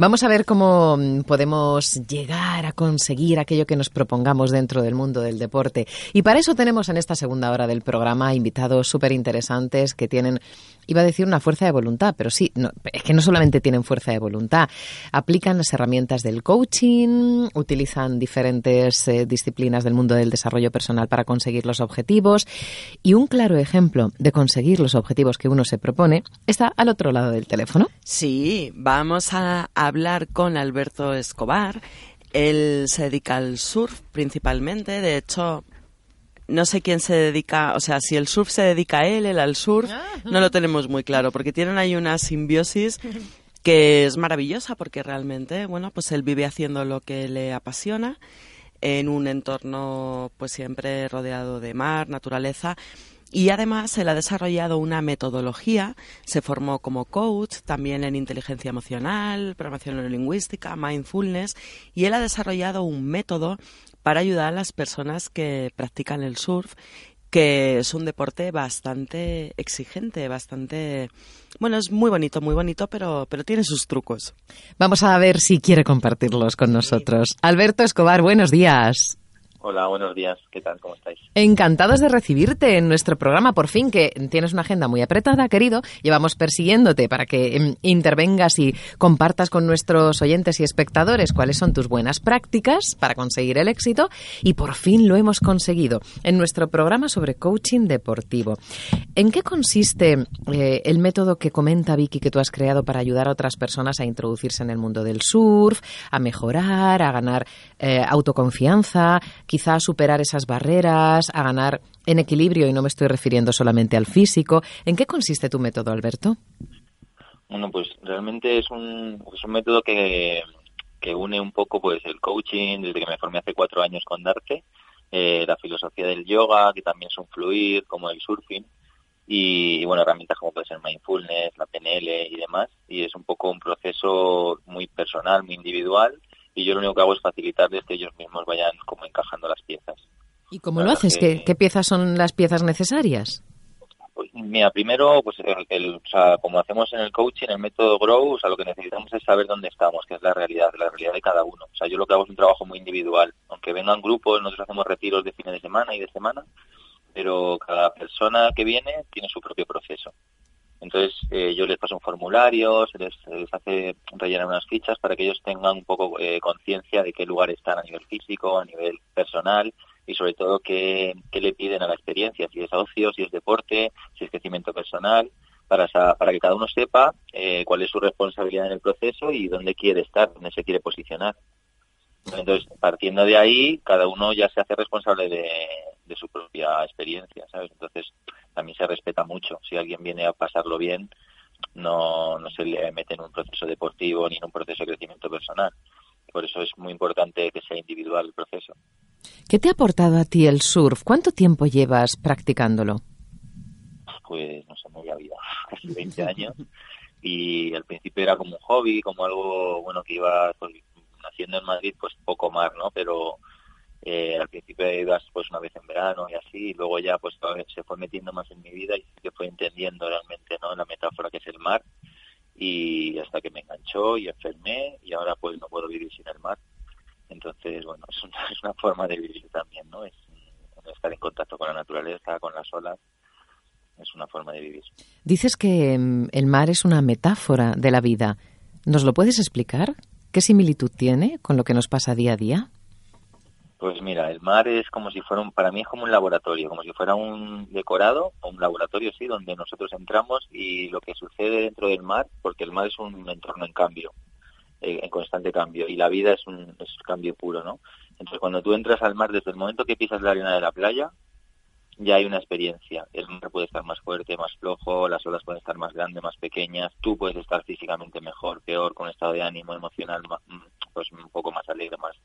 Vamos a ver cómo mm, podemos llegar a conseguir aquello que nos propongamos dentro del mundo del deporte. Y para eso tenemos en esta segunda hora del programa invitados súper interesantes que tienen, iba a decir una fuerza de voluntad, pero sí, es que no solamente tienen fuerza de voluntad, aplican las herramientas del coaching, utilizan diferentes eh, disciplinas del mundo del desarrollo personal para conseguir los objetivos. Y un claro ejemplo de conseguir los objetivos que uno se propone está al otro lado del teléfono. Sí, vamos a hablar con Alberto Escobar. Él se dedica al surf principalmente. De hecho, no sé quién se dedica, o sea, si el surf se dedica a él, él al surf, ah. no lo tenemos muy claro, porque tienen ahí una simbiosis que es maravillosa, porque realmente, bueno, pues él vive haciendo lo que le apasiona en un entorno pues siempre rodeado de mar, naturaleza y además él ha desarrollado una metodología, se formó como coach, también en inteligencia emocional, programación lingüística, mindfulness, y él ha desarrollado un método para ayudar a las personas que practican el surf, que es un deporte bastante exigente, bastante bueno, es muy bonito, muy bonito, pero, pero tiene sus trucos. Vamos a ver si quiere compartirlos con nosotros. Alberto Escobar, buenos días. Hola, buenos días. ¿Qué tal? ¿Cómo estáis? Encantados de recibirte en nuestro programa. Por fin que tienes una agenda muy apretada, querido. Llevamos persiguiéndote para que em, intervengas y compartas con nuestros oyentes y espectadores cuáles son tus buenas prácticas para conseguir el éxito. Y por fin lo hemos conseguido en nuestro programa sobre coaching deportivo. ¿En qué consiste eh, el método que comenta Vicky que tú has creado para ayudar a otras personas a introducirse en el mundo del surf, a mejorar, a ganar eh, autoconfianza? quizá superar esas barreras, a ganar en equilibrio, y no me estoy refiriendo solamente al físico. ¿En qué consiste tu método, Alberto? Bueno, pues realmente es un, es un método que, une un poco pues el coaching, desde que me formé hace cuatro años con Darte, eh, la filosofía del yoga, que también son fluir, como el surfing, y, bueno, herramientas como puede ser mindfulness, la PNL y demás, y es un poco un proceso muy personal, muy individual, y yo lo único que hago es facilitarles que ellos mismos vayan como encajando las piezas. ¿Y cómo lo haces? ¿Qué, piezas son las piezas necesarias? Pues mira, primero, pues el, o sea, como hacemos en el coaching, el método Grow, o sea, lo que necesitamos es saber dónde estamos, que es la realidad, la realidad de cada uno. O sea, yo lo que hago es un trabajo muy individual. Aunque vengan grupos, nosotros hacemos retiros de fines de semana y de semana, pero cada persona que viene tiene su propio proceso. Entonces eh, yo les paso un formulario, se les, hace rellenar unas fichas para que ellos tengan un poco eh, conciencia de qué lugar están a nivel físico, a nivel personal y sobre todo qué, le piden a la experiencia, si es ocio, si es deporte, si es crecimiento personal, para, que cada uno sepa eh, cuál es su responsabilidad en el proceso y dónde quiere estar, dónde se quiere posicionar. Entonces, partiendo de ahí, cada uno ya se hace responsable de, de su propia experiencia, ¿sabes? Entonces, también se respeta mucho. Si alguien viene a pasarlo bien, no, no se le mete en un proceso deportivo ni en un proceso de crecimiento personal. Por eso es muy importante que sea individual el proceso. ¿Qué te ha aportado a ti el surf? ¿Cuánto tiempo llevas practicándolo? Pues, no sé, media vida, casi 20 años. Y al principio era como un hobby, como algo, bueno, que iba pues, haciendo en Madrid, pues poco más, ¿no? Pero eh, al principio ibas pues una vez en verano y así, y luego ya pues se fue metiendo más en mi vida y se fue entendiendo realmente no la metáfora que es el mar y hasta que me enganchó y enfermé y ahora pues no puedo vivir sin el mar. Entonces, bueno, es una, es una forma de vivir también, ¿no? Es estar en contacto con la naturaleza, con las olas, es una forma de vivir. Dices que mm, el mar es una metáfora de la vida. ¿Nos lo puedes explicar? ¿Qué similitud tiene con lo que nos pasa día a día? Pues mira, el mar es como si fuera un, para mí es como un laboratorio, como si fuera un decorado o un laboratorio, sí, donde nosotros entramos y lo que sucede dentro del mar, porque el mar es un entorno en cambio, eh, en constante cambio, y la vida es un es cambio puro, ¿no? Entonces cuando tú entras al mar, desde el momento que pisas la arena de la playa, ya hay una experiencia. El mar puede estar más fuerte, más flojo, las olas pueden estar más grandes, más pequeñas, tú puedes estar físicamente mejor, peor, con estado de ánimo emocional mm, pues un poco más alegre, más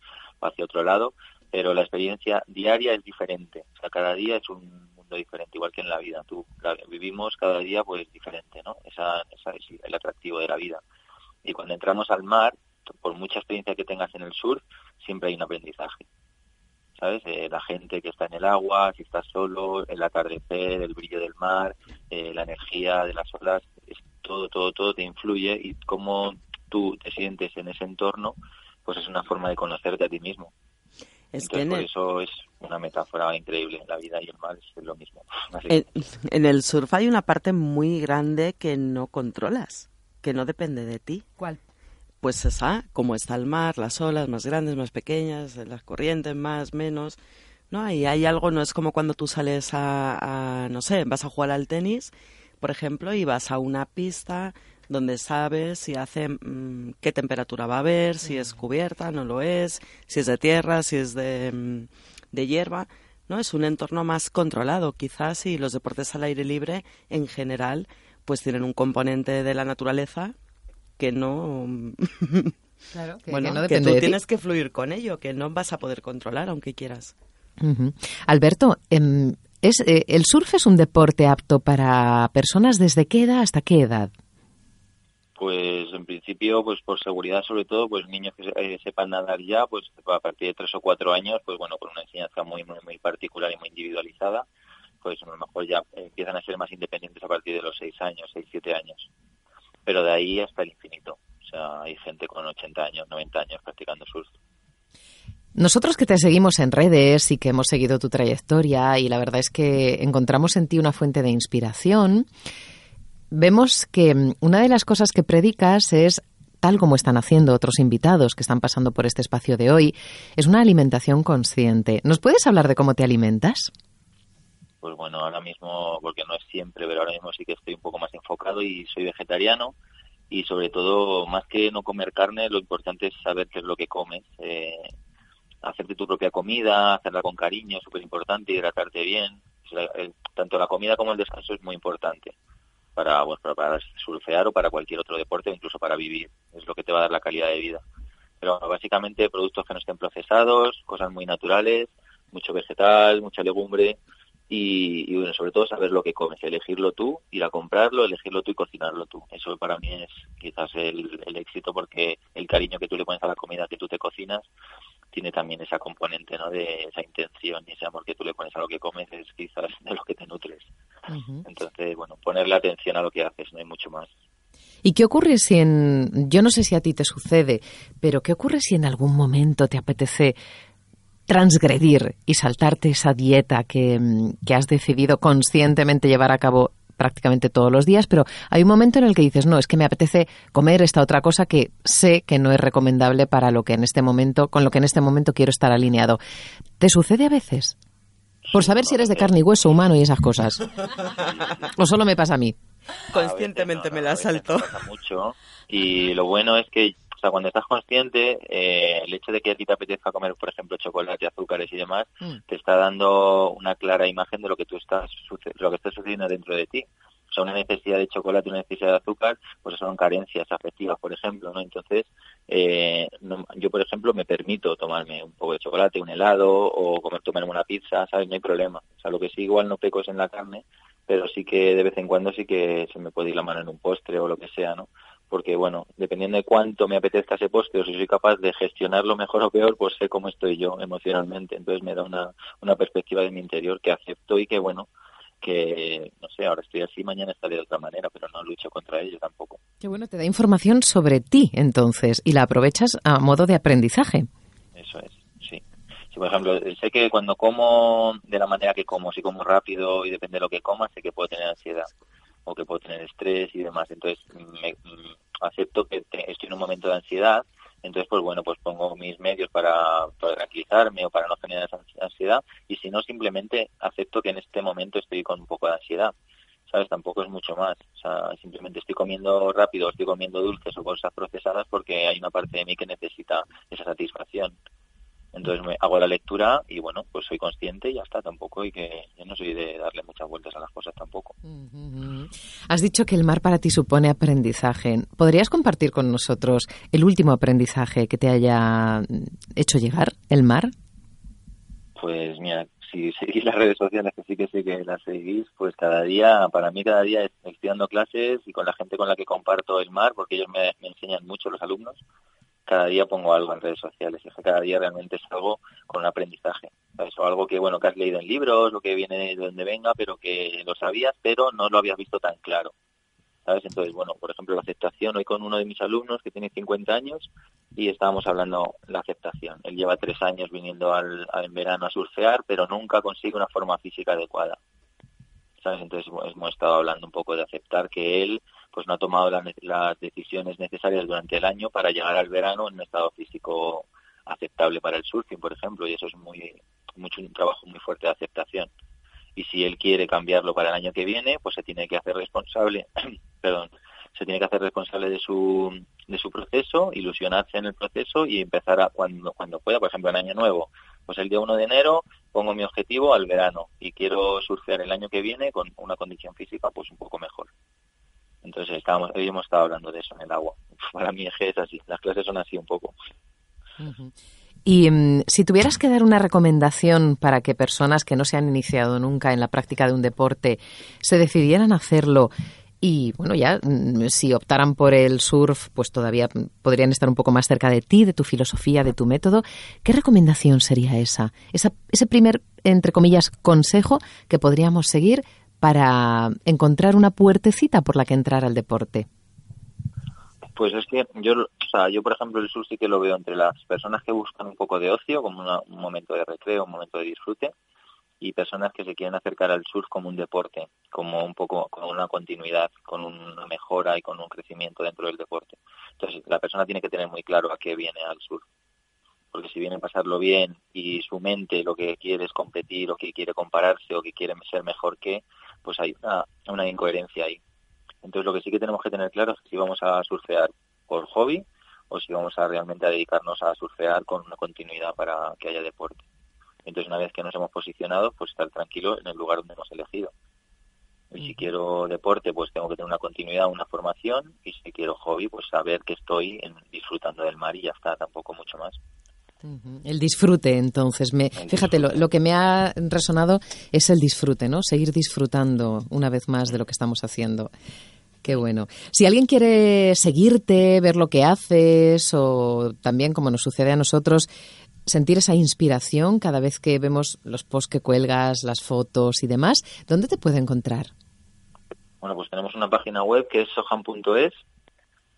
hacia otro lado, pero la experiencia diaria es diferente. O sea, cada día es un mundo diferente, igual que en la vida. Tú vivimos cada día pues diferente, ¿no? Esa, esa es el atractivo de la vida. Y cuando entramos al mar, por mucha experiencia que tengas en el sur, siempre hay un aprendizaje. ¿Sabes? Eh, la gente que está en el agua, si estás solo, el atardecer, el brillo del mar, eh, la energía de las olas, es todo, todo, todo te influye y cómo tú te sientes en ese entorno, pues es una forma de conocerte a ti mismo. Es Entonces, que por el, eso es una metáfora increíble. La vida y el mar es lo mismo. En- en el surf hay una parte muy grande que no controlas, que no depende de ti. ¿Cuál? Pues esa, como está el mar, las olas más grandes, más pequeñas, las corrientes más, menos. No, y hay algo, no es como cuando tú sales a, a, no sé, vas a jugar al tenis, por ejemplo, y vas a una pista donde sabes si hace mm, qué temperatura va a haber, si es cubierta, no lo es, si es de tierra, si es de, mm, de hierba. No, es un entorno más controlado, quizás, y los deportes al aire libre, en general, pues tienen un componente de la naturaleza que no Claro, que, bueno, que no que depende tú de ti. tienes que fluir con ello, que no vas a poder controlar aunque quieras. Alberto, em, es, eh, ¿el surf es un deporte apto para personas desde qué edad hasta qué edad? Pues en principio, pues por seguridad sobre todo, pues niños que eh, sepan nadar ya, pues a partir de tres o cuatro años, pues bueno, con una enseñanza muy, muy, muy particular y muy individualizada, pues a lo mejor ya empiezan a ser más independientes a partir de los seis años, seis, siete años. Pero de ahí hasta el infinito. O sea, hay gente con 80 años, 90 años practicando surf. Nosotros que te seguimos en redes y que hemos seguido tu trayectoria y la verdad es que encontramos en ti una fuente de inspiración, vemos que mm, una de las cosas que predicas es tal como están haciendo otros invitados que están pasando por este espacio de hoy, es una alimentación consciente. ¿Nos puedes hablar de cómo te alimentas? Pues bueno, ahora mismo, porque no es siempre, pero ahora mismo sí que estoy un poco más enfocado y soy vegetariano y sobre todo, más que no comer carne, lo importante es saber qué es lo que comes. Eh, hacerte tu propia comida, hacerla con cariño, súper importante, hidratarte bien. Tanto la comida como el descanso es muy importante para, bueno, para, surfear o para cualquier otro deporte incluso para vivir. Es lo que te va a dar la calidad de vida. Pero básicamente productos que no estén procesados, cosas muy naturales, mucho vegetal, mucha legumbre y, y, bueno, sobre todo saber lo que comes, elegirlo tú, ir a comprarlo, elegirlo tú y cocinarlo tú. Eso para mí es quizás el, el éxito porque el cariño que tú le pones a la comida que tú te cocinas tiene también esa componente ¿no? de esa intención y ese amor que tú le pones a lo que comes es quizás de lo que te nutres. Entonces, bueno, ponerle atención a lo que haces, no hay mucho más. ¿Y qué ocurre si en, yo no sé si a ti te sucede, pero qué ocurre si en algún momento te apetece transgredir y saltarte esa dieta que, mm, que has decidido conscientemente llevar a cabo prácticamente todos los días, pero hay un momento en el que dices, no, es que me apetece comer esta otra cosa que sé que no es recomendable para lo que en este momento, con lo que en este momento quiero estar alineado. ¿Te sucede a veces? Por saber si eres de carne y hueso humano y esas cosas. ¿O solo me pasa a mí? Conscientemente A veces no, me la salto. me pasa mucho y lo bueno es que sea, cuando estás consciente, eh, el hecho de que a ti te apetezca comer, por ejemplo, chocolate, azúcares y demás, Mm. te está dando una clara imagen de lo que tú estás lo que está sucediendo dentro de ti. O sea, una necesidad de chocolate, una necesidad de azúcar, pues son carencias afectivas, por ejemplo, ¿no? Entonces, eh, no- yo, por ejemplo, me permito tomarme un poco de chocolate, un helado o comer, tomarme una pizza, ¿sabes? No hay problema. O sea, lo que sí igual no peco es en la carne, pero sí que de vez en cuando sí que se me puede ir la mano en un postre o lo que sea, ¿no? Porque, bueno, dependiendo de cuánto me apetezca ese postre o si soy capaz de gestionarlo mejor o peor, pues sé cómo estoy yo emocionalmente. Entonces me da una, una perspectiva de mi interior que acepto y que, bueno, que, no sé, ahora estoy así, mañana estaré de otra manera, pero no lucho contra ello tampoco. Qué bueno, te da información sobre ti entonces y la aprovechas a modo de aprendizaje. Eso es, sí. Si, por ejemplo, sé que cuando como de la manera que como, si como rápido y depende de lo que coma, sé que puedo tener ansiedad o que puedo tener estrés y demás. Entonces, me, acepto que estoy en un momento de ansiedad. Entonces, pues bueno, pues pongo mis medios para, para tranquilizarme o para no generar esa ansi- ansiedad. Y si no, simplemente acepto que en este momento estoy con un poco de ansiedad. ¿Sabes? Tampoco es mucho más. O sea, simplemente estoy comiendo rápido, estoy comiendo dulces o cosas procesadas porque hay una parte de mí que necesita esa satisfacción. Entonces me hago la lectura y bueno, pues soy consciente y ya está, tampoco y que yo no soy de darle muchas vueltas a las cosas tampoco. Has dicho que el mar para ti supone aprendizaje. ¿Podrías compartir con nosotros el último aprendizaje que te haya hecho llegar el mar? Pues mira, si seguís las redes sociales, que sí que sé que las seguís, pues cada día, para mí cada día estoy dando clases y con la gente con la que comparto el mar, porque ellos me, me enseñan mucho los alumnos, cada día pongo algo en redes sociales, y cada día realmente es algo con un aprendizaje, ¿sabes? O algo que, bueno, que has leído en libros, lo que viene de donde venga, pero que lo sabías, pero no lo habías visto tan claro. ¿sabes? Entonces, bueno, por ejemplo, la aceptación, hoy con uno de mis alumnos que tiene 50 años y estábamos hablando la aceptación. Él lleva tres años viniendo al, en verano a surfear, pero nunca consigue una forma física adecuada. ¿Sabes? Entonces hemos estado hablando un poco de aceptar que él pues no ha tomado las decisiones necesarias durante el año para llegar al verano en un estado físico aceptable para el surfing, por ejemplo, y eso es muy mucho un trabajo muy fuerte de aceptación. Y si él quiere cambiarlo para el año que viene, pues se tiene que hacer responsable, perdón, se tiene que hacer responsable de su de su proceso, ilusionarse en el proceso y empezar cuando cuando pueda, por ejemplo, en año nuevo, pues el día 1 de enero pongo mi objetivo al verano y quiero surfear el año que viene con una condición física pues un poco mejor. Entonces estábamos, hoy hemos estado hablando de eso en el agua. Para mí es así, las clases son así un poco. Y mm, si tuvieras que dar una recomendación para que personas que no se han iniciado nunca en la práctica de un deporte se decidieran a hacerlo y bueno, ya mm, si optaran por el surf, pues todavía podrían estar un poco más cerca de ti, de tu filosofía, de tu método, ¿qué recomendación sería esa? esa ese primer, entre comillas, consejo que podríamos seguir para encontrar una puertecita por la que entrar al deporte? Pues es que yo, o sea, yo por ejemplo el sur sí que lo veo entre las personas que buscan un poco de ocio, como un momento de recreo, un momento de disfrute, y personas que se quieren acercar al surf como un deporte, como un poco con una continuidad, con una mejora y con un crecimiento dentro del deporte. Entonces la persona tiene que tener muy claro a qué viene al surf porque si viene a pasarlo bien y su mente lo que quiere es competir o que quiere compararse o que quiere ser mejor que, pues hay una, una incoherencia ahí. Entonces lo que sí que tenemos que tener claro es si vamos a surfear por hobby o si vamos a realmente a dedicarnos a surfear con una continuidad para que haya deporte. Entonces una vez que nos hemos posicionado, pues estar tranquilo en el lugar donde hemos elegido. Y si quiero deporte, pues tengo que tener una continuidad, una formación. Y si quiero hobby, pues saber que estoy disfrutando del mar y ya está, tampoco mucho más. El disfrute, entonces. Me, fíjate, lo, que me ha resonado es el disfrute, ¿no? Seguir disfrutando una vez más de lo que estamos haciendo. Qué bueno. Si alguien quiere seguirte, ver lo que haces o también, como nos sucede a nosotros, sentir esa inspiración cada vez que vemos los posts que cuelgas, las fotos y demás, ¿dónde te puede encontrar? Bueno, pues tenemos una página web que es sohan.es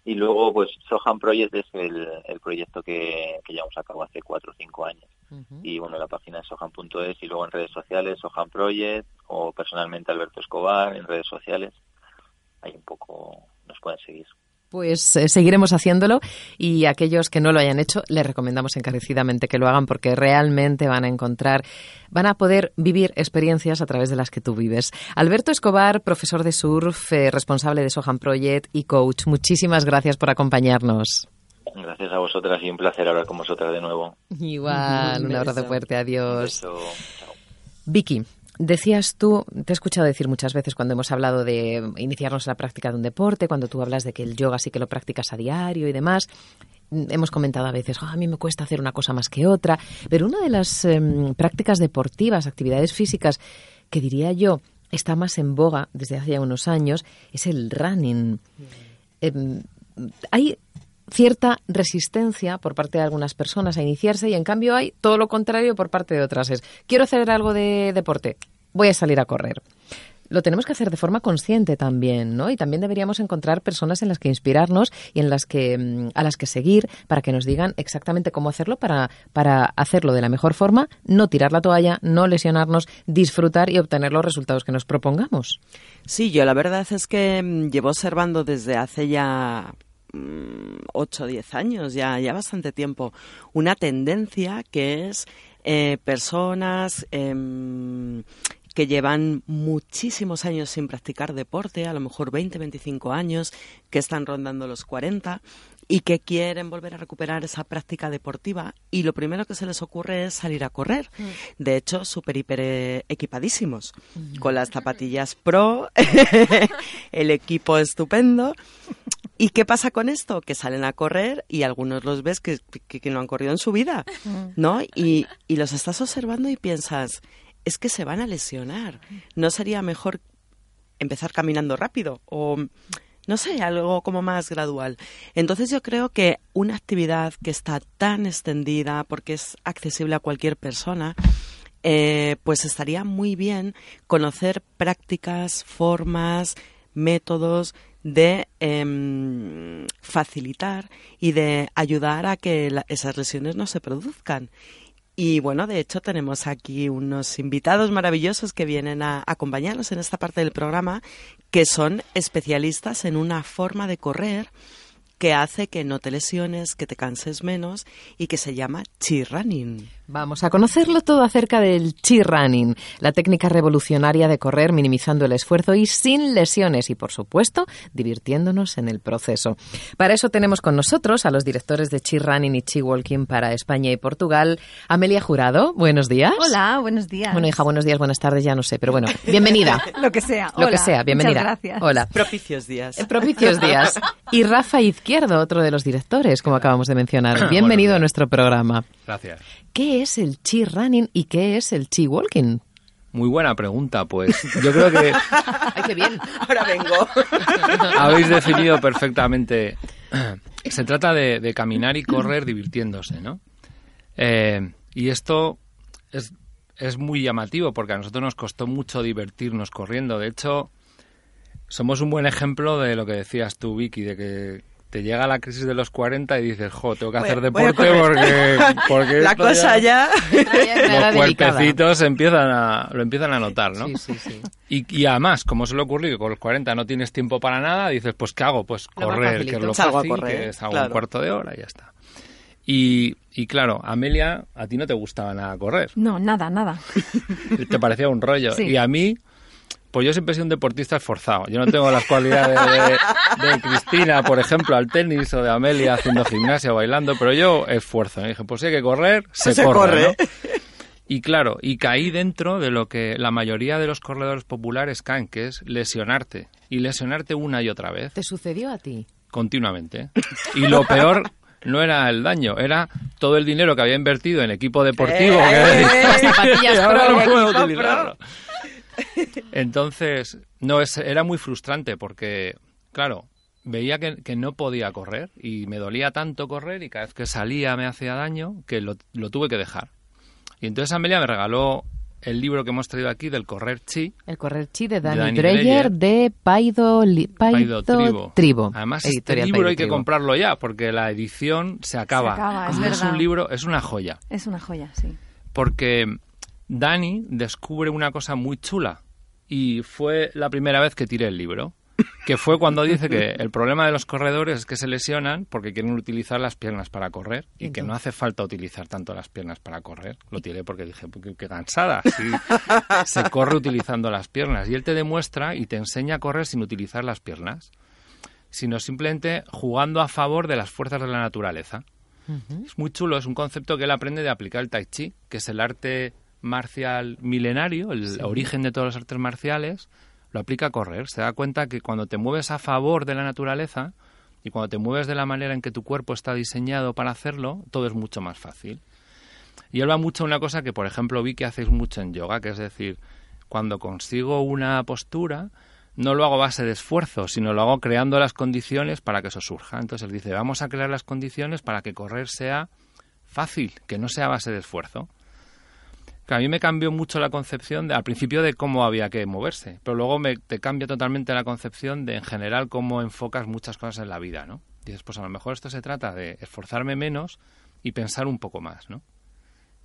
y luego, pues, Sohan Project es el, el proyecto que, que, llevamos a cabo hace cuatro o cinco años. Y bueno, la página es sohan.es y luego en redes sociales, Sohan Project o personalmente Alberto Escobar en redes sociales. Ahí un poco nos pueden seguir. Pues eh, seguiremos haciéndolo y aquellos que no lo hayan hecho les recomendamos encarecidamente que lo hagan porque realmente van a encontrar, van a poder vivir experiencias a través de las que tú vives. Alberto Escobar, profesor de surf, eh, responsable de Sohan Project y coach, muchísimas gracias por acompañarnos. Gracias a vosotras y un placer hablar con vosotras de nuevo. Igual, un, abrazo fuerte, adiós. Vicky, Decías tú, te he escuchado decir muchas veces cuando hemos hablado de iniciarnos en la práctica de un deporte, cuando tú hablas de que el yoga sí que lo practicas a diario y demás. Hemos comentado a veces, oh, a mí me cuesta hacer una cosa más que otra, pero una de las em, prácticas deportivas, actividades físicas, que diría yo está más en boga desde hace ya unos años, es el running. Em, hay cierta resistencia por parte de algunas personas a iniciarse y en cambio hay todo lo contrario por parte de otras. Es, quiero hacer algo de deporte, voy a salir a correr. Lo tenemos que hacer de forma consciente también, ¿no? Y también deberíamos encontrar personas en las que inspirarnos y en las que mm, a las que seguir para que nos digan exactamente cómo hacerlo para para hacerlo de la mejor forma, no tirar la toalla, no lesionarnos, disfrutar y obtener los resultados que nos propongamos. Sí, yo la verdad es que mm, llevo observando desde hace ya 8 o 10 años, ya, ya bastante tiempo, una tendencia que es eh, personas em, que llevan muchísimos años sin practicar deporte, a lo mejor 20, 25 años, que están rondando los 40 y que quieren volver a recuperar esa práctica deportiva y lo primero que se les ocurre es salir a correr. Mm. De hecho, súper hiper eh, equipadísimos, con las zapatillas pro, el equipo estupendo ¿Y qué pasa con esto? Que salen a correr y algunos los ves que, que, no han corrido en su vida, ¿no? Y, y los estás observando y piensas, es que se van a lesionar. ¿No sería mejor empezar caminando rápido? O, no sé, algo como más gradual. Entonces yo creo que una actividad que está tan extendida porque es accesible a cualquier persona, eh, pues estaría muy bien conocer prácticas, formas, métodos de em, facilitar y de ayudar a que esas lesiones no se produzcan. Y bueno, de hecho tenemos aquí unos invitados maravillosos que vienen a acompañarnos en esta parte del programa, que son especialistas en una forma de correr que hace que no te lesiones, que te canses menos y que se llama chi running. Vamos a conocerlo todo acerca del chi running, la técnica revolucionaria de correr minimizando el esfuerzo y sin lesiones y por supuesto divirtiéndonos en el proceso. Para eso tenemos con nosotros a los directores de chi running y chi walking para España y Portugal, Amelia Jurado. Buenos días. Hola, buenos días. Bueno, hija, buenos días, buenas tardes, ya no sé, pero bueno, bienvenida. Lo que sea. Lo que sea, bienvenida. Muchas gracias. Hola. Propicios días. Eh, propicios días. Y Rafa Izquierdo, otro de los directores, como acabamos de mencionar. Bienvenido a nuestro programa. Gracias. ¿Qué es el chi running y qué es el chi walking? Muy buena pregunta, pues yo creo que... ¡Ay, qué bien! Ahora vengo. Habéis definido perfectamente. Se trata de, caminar y correr divirtiéndose, ¿no? Eh, y esto es, es muy llamativo porque a nosotros nos costó mucho divertirnos corriendo. De hecho, somos un buen ejemplo de lo que decías tú, Vicky, de que te llega la crisis de los 40 y dices, jo, tengo que hacer deporte porque, porque la cosa ya, los cuerpecitos empiezan a, lo empiezan a notar, ¿no? Sí, sí, sí. Y, y además, como se le ocurrió que con los 40 no tienes tiempo para nada, dices, pues ¿qué hago? Pues correr, que es lo Salgo fácil, a correr, que es hago claro. un cuarto de hora y ya está. Y, y claro, Amelia, a ti no te gustaba nada correr. No, nada, nada. Te parecía un rollo. Sí. Y a mí, pues yo siempre he sido un deportista esforzado. Yo no tengo las cualidades de, de Cristina, por ejemplo, al tenis o de Amelia haciendo gimnasia o bailando, pero yo esfuerzo. Y dije, pues si hay que correr, se, Se corre. corre. ¿no? Y claro, y caí dentro de lo que la mayoría de los corredores populares caen, que es lesionarte. Y lesionarte una y otra vez, ¿Te sucedió a ti? continuamente. Y lo peor no era el daño, era todo el dinero que había invertido en equipo deportivo. Eh, que- Las zapatillas y ahora no puedo utilizarlo. Entonces, no, es, era muy frustrante porque, claro, veía que, que no podía correr y me dolía tanto correr y cada vez que salía me hacía daño que lo, lo tuve que dejar. Y entonces Amelia me regaló el libro que hemos traído aquí del correr chi, El correr chi de Dani, Dani Dreyer Dreyer. de Paido, Li- Paido Paido Tribo. Además, este libro Paido hay que Tribo. comprarlo ya porque la edición se acaba. acaba, es un libro, es una joya. Es una joya, sí. porque Dani descubre una cosa muy chula y fue la primera vez que tiré el libro, que fue cuando dice que el problema de los corredores es que se lesionan porque quieren utilizar las piernas para correr y que no hace falta utilizar tanto las piernas para correr. Lo tiré porque dije, "Pues qué, qué cansada, sí, se corre utilizando las piernas. Y él te demuestra y te enseña a correr sin utilizar las piernas, sino simplemente jugando a favor de las fuerzas de la naturaleza. Es muy chulo, es un concepto que él aprende de aplicar el tai chi, que es el arte marcial milenario, el origen de todos los artes marciales, lo aplica a correr. Se da cuenta que cuando te mueves a favor de la naturaleza y cuando te mueves de la manera en que tu cuerpo está diseñado para hacerlo, todo es mucho más fácil. Y él va mucho a una cosa que, por ejemplo, vi que hacéis mucho en yoga, que es decir, cuando consigo una postura, no lo hago a base de esfuerzo, sino lo hago creando las condiciones para que eso surja. Entonces él dice, vamos a crear las condiciones para que correr sea fácil, que no sea a base de esfuerzo. Que a mí me cambió mucho la concepción de, al principio de cómo había que moverse, pero luego me, te cambia totalmente la concepción de en general cómo enfocas muchas cosas en la vida, ¿no? Dices, pues a lo mejor esto se trata de esforzarme menos y pensar un poco más, ¿no?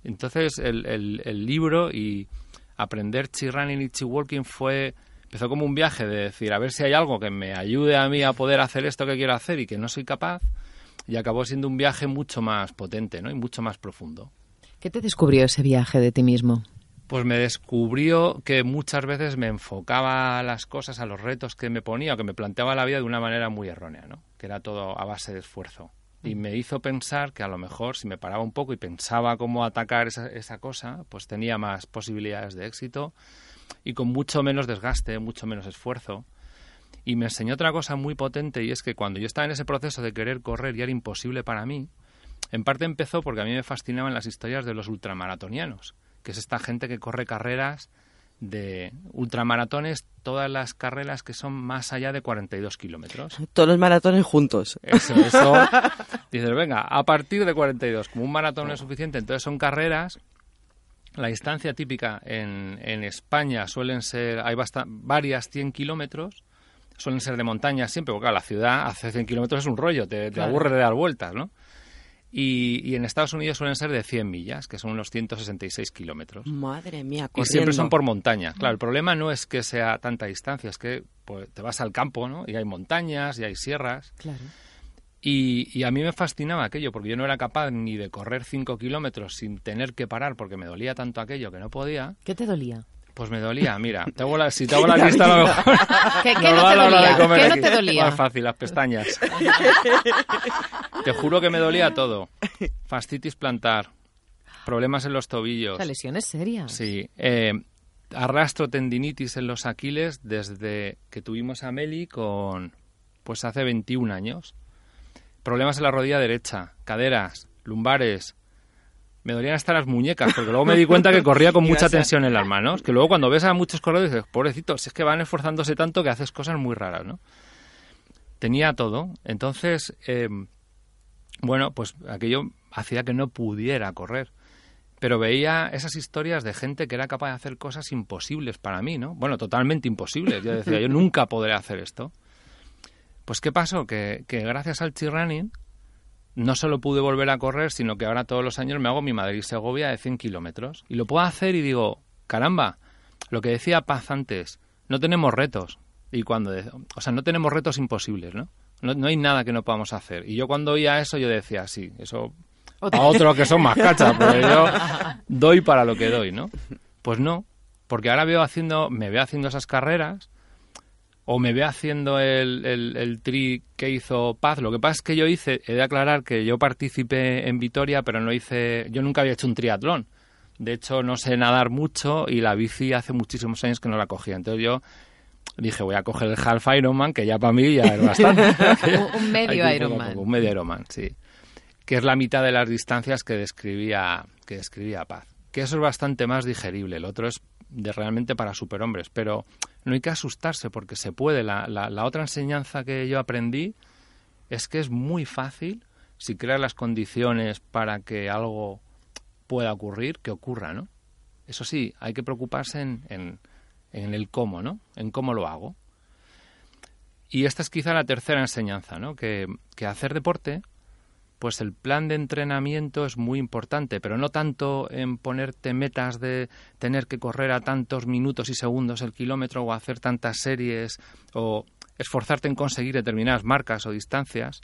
Entonces el, el- libro y aprender chi running y chi walking fue empezó como un viaje de decir a ver si hay algo que me ayude a mí a poder hacer esto que quiero hacer y que no soy capaz y acabó siendo un viaje mucho más potente, ¿no? Y mucho más profundo. ¿Qué te descubrió ese viaje de ti mismo? Pues me descubrió que muchas veces me enfocaba a las cosas, a los retos que me ponía o que me planteaba la vida de una manera muy errónea, ¿no? Que era todo a base de esfuerzo. Y me hizo pensar que a lo mejor si me paraba un poco y pensaba cómo atacar esa, esa cosa, pues tenía más posibilidades de éxito y con mucho menos desgaste, mucho menos esfuerzo. Y me enseñó otra cosa muy potente y es que cuando yo estaba en ese proceso de querer correr y era imposible para mí, en parte empezó porque a mí me fascinaban las historias de los ultramaratonianos, que es esta gente que corre carreras de ultramaratones, todas las carreras que son más allá de 42 kilómetros. Todos los maratones juntos. Eso, eso. Dices, venga, a partir de 42, como un maratón no es suficiente, entonces son carreras. La distancia típica en, en España suelen ser, hay basta- varias 100 kilómetros. suelen ser de montaña siempre, porque claro, la ciudad hace 100 kilómetros es un rollo, te, te Claro. aburre de dar vueltas, ¿no? Y, y en Estados Unidos suelen ser de 100 millas, que son unos 166 kilómetros. Madre mía, Y corriendo. siempre son por montaña. Claro, el problema no es que sea tanta distancia, es que pues, te vas al campo, ¿no? Y hay montañas, y hay sierras. Claro. Y, y a mí me fascinaba aquello, porque yo no era capaz ni de correr 5 kilómetros sin tener que parar, porque me dolía tanto aquello que no podía. ¿Qué te dolía? Pues me dolía. Mira, te hago la, si te hago la lista, a lo mejor. ¿Qué, qué no te la hora de dolía? comer ¿Qué no te dolía? Más fácil, las pestañas. te juro que me dolía todo. Fascitis plantar, problemas en los tobillos. sea, lesiones serias. Sí. eh, arrastro tendinitis en los aquiles desde que tuvimos a Meli con, pues hace 21 años. Problemas en la rodilla derecha, caderas, lumbares. Me dolían hasta las muñecas, porque luego me di cuenta que corría con mucha tensión en las manos. Que luego cuando ves a muchos corredores dices, pobrecitos, es que van esforzándose tanto que haces cosas muy raras, ¿no? Tenía todo. Entonces, eh, bueno, pues aquello hacía que no pudiera correr pero veía esas historias de gente que era capaz de hacer cosas imposibles para mí, ¿no? Bueno, totalmente imposibles. Yo decía, yo nunca podré hacer esto. Pues ¿qué pasó? Que, que gracias al running no solo pude volver a correr, sino que ahora todos los años me hago mi Madrid-Segovia de 100 kilómetros. Y lo puedo hacer y digo, caramba, lo que decía Paz antes, no tenemos retos. Y cuando, o sea, no tenemos retos imposibles, ¿no? ¿no? No hay nada que no podamos hacer. Y yo cuando oía eso, yo decía, sí, eso a otros que son más cachas, pero yo doy para lo que doy, ¿no? Pues no, porque ahora veo haciendo, me veo haciendo esas carreras o me veo haciendo el, el, el tri que hizo Paz. Lo que pasa es que yo hice, he de aclarar que yo participé en Vitoria, pero no hice, yo nunca había hecho un triatlón. De hecho, no sé nadar mucho y la bici hace muchísimos años que no la cogía. Entonces yo dije, voy a coger el Half Ironman, que ya para mí ya es bastante. Un- un medio Ironman. Un medio Ironman, sí. Que es la mitad de las distancias que describía, que describía Paz. Que eso es bastante más digerible. El otro es de realmente para superhombres. Pero no hay que asustarse porque se puede. La, la, la otra enseñanza que yo aprendí es que es muy fácil, si creas las condiciones para que algo pueda ocurrir, que ocurra, ¿no? Eso sí, hay que preocuparse en, en, en el cómo, ¿no? En cómo lo hago. Y esta es quizá la tercera enseñanza, ¿no? Que, que hacer deporte, pues el plan de entrenamiento es muy importante, pero no tanto en ponerte metas de tener que correr a tantos minutos y segundos el kilómetro o hacer tantas series o esforzarte en conseguir determinadas marcas o distancias,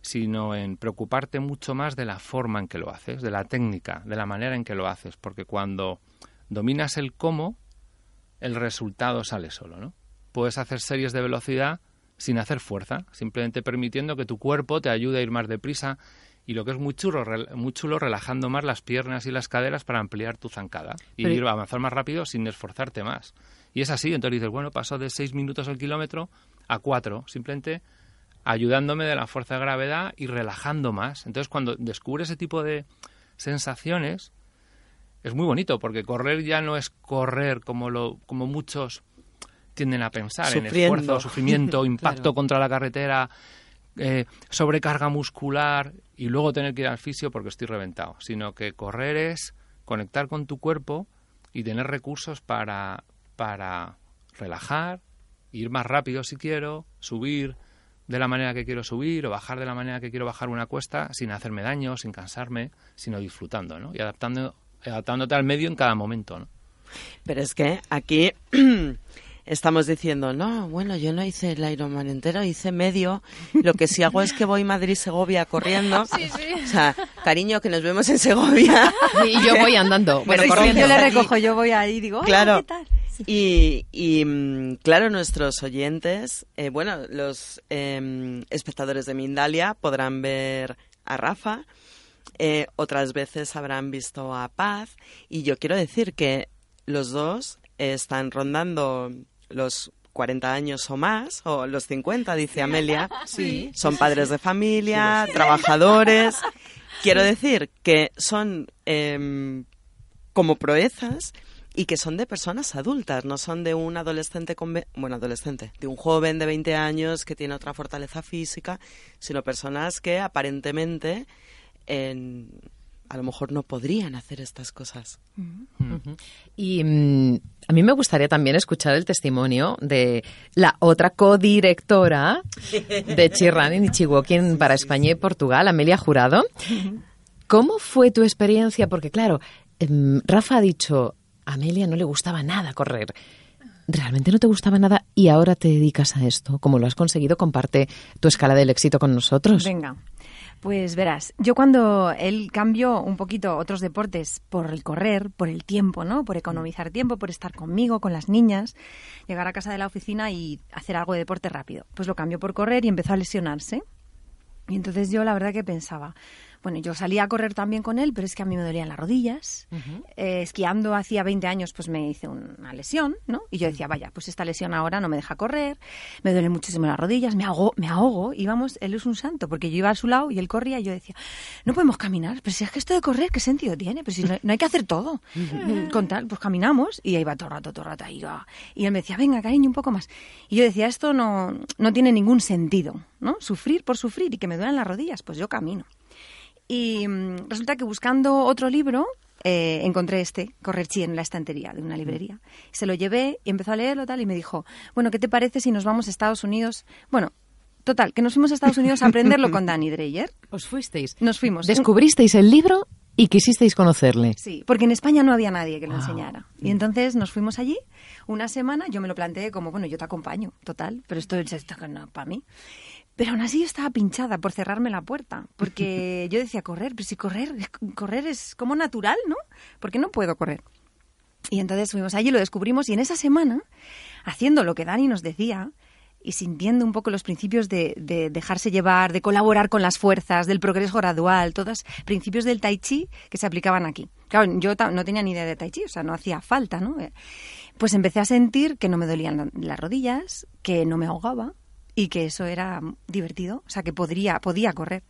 sino en preocuparte mucho más de la forma en que lo haces, de la técnica, de la manera en que lo haces, porque cuando dominas el cómo, el resultado sale solo, ¿no? Puedes hacer series de velocidad sin hacer fuerza, simplemente permitiendo que tu cuerpo te ayude a ir más deprisa y lo que es muy chulo, muy chulo relajando más las piernas y las caderas para ampliar tu zancada y Pero- ir a avanzar más rápido sin esforzarte más. Y es así, entonces dices, bueno, paso de 6 minutos al kilómetro a 4, simplemente ayudándome de la fuerza de gravedad y relajando más. Entonces, cuando descubres ese tipo de sensaciones, es muy bonito, porque correr ya no es correr como, lo, como muchos tienden a pensar, en esfuerzo, sufrimiento, impacto Claro. contra la carretera, eh, sobrecarga muscular y luego tener que ir al fisio porque estoy reventado, sino que correr es conectar con tu cuerpo y tener recursos para, para relajar, ir más rápido si quiero, subir de la manera que quiero subir o bajar de la manera que quiero bajar una cuesta sin hacerme daño, sin cansarme, sino disfrutando, ¿no? Y adaptando, adaptándote al medio en cada momento, ¿no? Pero es que aquí estamos diciendo, no, bueno, yo no hice el Ironman entero, hice medio. Lo que sí hago es que voy Madrid-Segovia corriendo. O sea, cariño, que nos vemos en Segovia. Y yo voy andando, bueno, Sí, sí, corriendo. Yo le recojo, yo voy ahí y digo, "Hola, Claro. ¿qué tal? Sí. Y, y, mm, claro, nuestros oyentes, eh, bueno, los em, espectadores de Mindalia podrán ver a Rafa, eh, otras veces habrán visto a Paz, y yo quiero decir que los dos eh, están rondando los 40 años o más, o los 50, dice Amelia. Sí. Son padres de familia, trabajadores. Quiero decir que son em, como proezas y que son de personas adultas, no son de un adolescente, conve- bueno, adolescente, de un joven de 20 años que tiene otra fortaleza física, sino personas que aparentemente en- a lo mejor no podrían hacer estas cosas. Y mm, a mí me gustaría también escuchar el testimonio de la otra codirectora de Chirranin y Chihuahua para España y Portugal, Amelia Jurado. ¿Cómo fue tu experiencia? Porque claro, em, Rafa ha dicho, a Amelia no le gustaba nada correr. ¿Realmente no te gustaba nada y ahora te dedicas a esto? ¿Cómo lo has conseguido? Comparte tu escala del éxito con nosotros. Venga. Pues verás, yo cuando él cambió un poquito otros deportes por el correr, por el tiempo, ¿no? Por economizar tiempo, por estar conmigo, con las niñas, llegar a casa de la oficina y hacer algo de deporte rápido. Pues lo cambió por correr y empezó a lesionarse. Y entonces yo la verdad que pensaba, bueno, yo salía a correr también con él, pero es que a mí me dolían las rodillas. Eh, esquiando hacía 20 años, pues me hice una lesión, ¿no? Y yo decía, vaya, pues esta lesión ahora no me deja correr, me duelen muchísimo las rodillas, me ahogo, me ahogo. Y vamos, él es un santo, porque yo iba a su lado y él corría y yo decía, no podemos caminar, pero si es que esto de correr, ¿qué sentido tiene? Pero si no, hay que hacer todo. con tal, pues caminamos y ahí iba todo el rato, todo el rato, ahí iba. Y él me decía, venga, cariño, un poco más. Y yo decía, esto no, no tiene ningún sentido, ¿no? Sufrir por sufrir y que me duelen las rodillas, pues yo camino. Y mm, resulta que buscando otro libro eh, encontré este, Correrchi, en la estantería de una librería. Se lo llevé y empezó a leerlo tal y me dijo, bueno, ¿qué te parece si nos vamos a Estados Unidos? Bueno, total, que nos fuimos a Estados Unidos a aprenderlo con Danny Dreyer. ¿Os fuisteis? Nos fuimos. ¿Descubristeis el libro y quisisteis conocerle? Sí, porque en España no había nadie que lo enseñara. Y entonces nos fuimos allí una semana, yo me lo planteé como, bueno, yo te acompaño, total, pero esto es para mí. Pero aún así yo estaba pinchada por cerrarme la puerta, porque yo decía correr, pero si correr, correr es como natural, ¿no? Porque no puedo correr. Y entonces fuimos allí, lo descubrimos y en esa semana, haciendo lo que Dani nos decía y sintiendo un poco los principios de, dejarse llevar, de colaborar con las fuerzas, del progreso gradual, todos principios del tai chi que se aplicaban aquí. Claro, yo no tenía ni idea de tai chi, o sea, no hacía falta, ¿no? Pues empecé a sentir que no me dolían las rodillas, que no me ahogaba, y que eso era divertido, o sea, que podría, podía correr.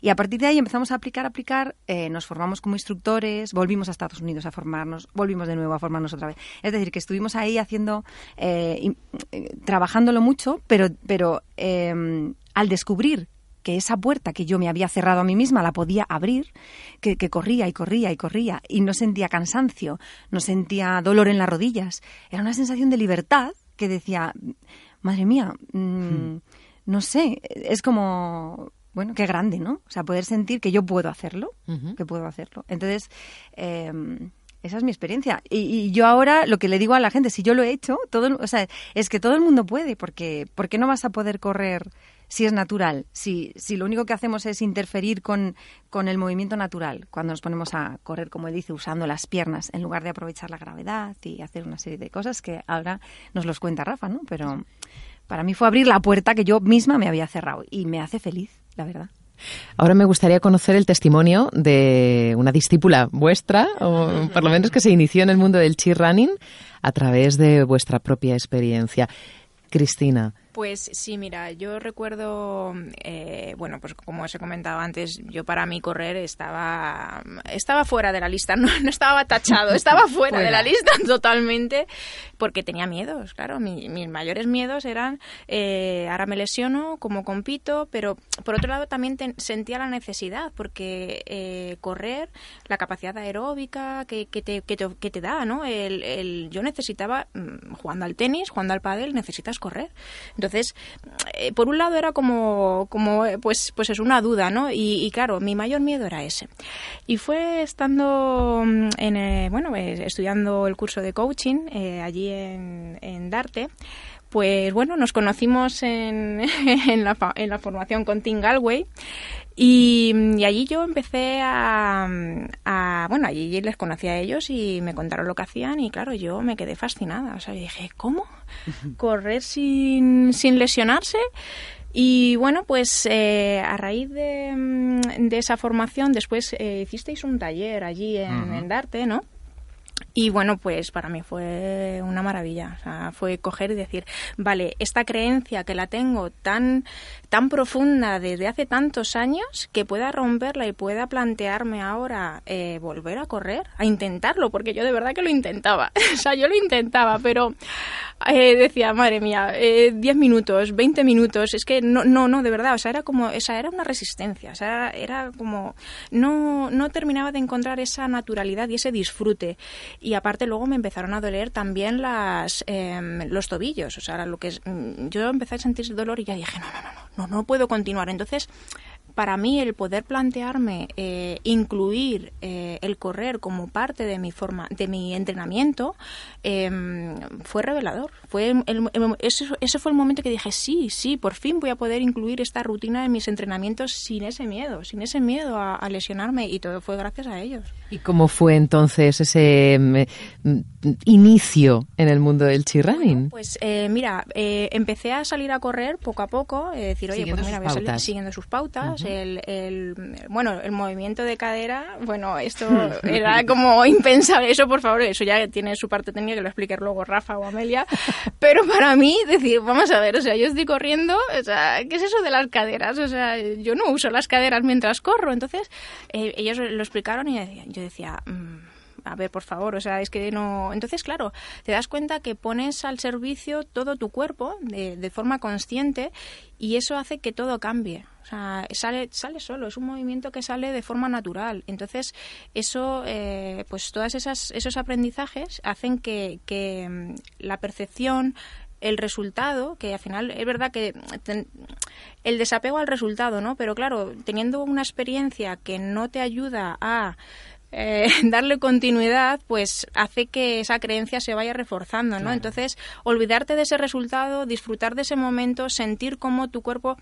Y a partir de ahí empezamos a aplicar, aplicar, eh, nos formamos como instructores, volvimos a Estados Unidos a formarnos, volvimos de nuevo a formarnos otra vez. Es decir, que estuvimos ahí haciendo, eh, eh, trabajándolo mucho, pero, pero em, al descubrir que esa puerta que yo me había cerrado a mí misma la podía abrir, que, corría y corría y corría y no sentía cansancio, no sentía dolor en las rodillas. Era una sensación de libertad que decía, madre mía, mm, hmm. no sé, es como, bueno, qué grande, ¿no? O sea, poder sentir que yo puedo hacerlo, que puedo hacerlo. Entonces, em, esa es mi experiencia. Y, yo ahora lo que le digo a la gente, si yo lo he hecho, todo, o sea, es que todo el mundo puede, porque ¿por qué no vas a poder correr si es natural? Si, si lo único que hacemos es interferir con, con el movimiento natural, cuando nos ponemos a correr, como él dice, usando las piernas, en lugar de aprovechar la gravedad y hacer una serie de cosas que ahora nos los cuenta Rafa, ¿no? Pero para mí fue abrir la puerta que yo misma me había cerrado y me hace feliz, la verdad. Ahora me gustaría conocer el testimonio de una discípula vuestra, o por lo menos que se inició en el mundo del cheer running a través de vuestra propia experiencia. Cristina, pues sí, mira, yo recuerdo, eh, bueno, pues como os he comentado antes, yo para mí correr estaba, estaba fuera de la lista, no, no estaba tachado, estaba fuera, de la lista totalmente, porque tenía miedos, claro, mis mayores miedos eran, eh, ahora me lesiono, como compito, pero por otro lado también sentía la necesidad, porque eh, correr, la capacidad aeróbica que, que, te, que, te, da, ¿no? El, el, yo necesitaba, mm, jugando al tenis, jugando al pádel, necesitas correr. Entonces, eh, por un lado era como, como eh, pues, pues es una duda, ¿no? Y, claro, mi mayor miedo era ese. Y fue estando mm, en, eh, bueno, estudiando el curso de coaching allí en, en Darte, pues bueno, nos conocimos en, en, la, en la formación con Tim Galway y, allí yo empecé a, Bueno, allí les conocí a ellos y me contaron lo que hacían y claro, yo me quedé fascinada. O sea, dije, ¿cómo? ¿Correr sin, sin lesionarse? Y bueno, pues eh, a raíz de, de, esa formación, después eh, hicisteis un taller allí en, en Darte, ¿no? Y bueno, pues para mí fue una maravilla. O sea, fue coger y decir, vale, esta creencia que la tengo tan, tan profunda desde hace tantos años, que pueda romperla y pueda plantearme ahora eh, volver a correr, a intentarlo, porque yo de verdad que lo intentaba. o sea, yo lo intentaba, pero eh, decía, madre mía, eh, 10 minutos, 20 minutos, es que no, no, no, de verdad, o sea, era como, esa era una resistencia, o sea, era, como, no, no terminaba de encontrar esa naturalidad y ese disfrute. Y aparte luego me empezaron a doler también las, em, los tobillos, o sea, lo que es, mm, yo empecé a sentir dolor y ya dije, no, no, no, no, no, no puedo continuar. Entonces, para mí el poder plantearme eh, incluir eh, el correr como parte de mi forma de mi entrenamiento em, fue revelador. Fue ese, fue el momento que dije sí sí por fin voy a poder incluir esta rutina en mis entrenamientos sin ese miedo sin ese miedo a, lesionarme y todo fue gracias a ellos. Y cómo fue entonces ese em, inicio en el mundo del chirrunning pues eh, mira empecé a salir a correr poco a poco decir oye pues mira voy a salir siguiendo sus pautas el, bueno, el movimiento de cadera, bueno, esto era como impensable. Eso, por favor, eso ya tiene su parte técnica que lo explique luego Rafa o Amelia. Pero para mí, decir, vamos a ver, o sea, yo estoy corriendo, o sea, ¿qué es eso de las caderas? O sea, yo no uso las caderas mientras corro. Entonces, eh, ellos lo explicaron y yo decía... Mm, a ver, por favor, o sea, es que no... Entonces, claro, te das cuenta que pones al servicio todo tu cuerpo de, de forma consciente y eso hace que todo cambie. O sea, sale, sale solo, es un movimiento que sale de forma natural. Entonces, eso, eh, pues esas, esos aprendizajes hacen que, que mm, la percepción, el resultado, que al final es verdad que el desapego al resultado, ¿no? Pero claro, teniendo una experiencia que no te ayuda a eh, darle continuidad, pues hace que esa creencia se vaya reforzando, ¿no? Entonces, olvidarte de ese resultado, disfrutar de ese momento, sentir cómo tu cuerpo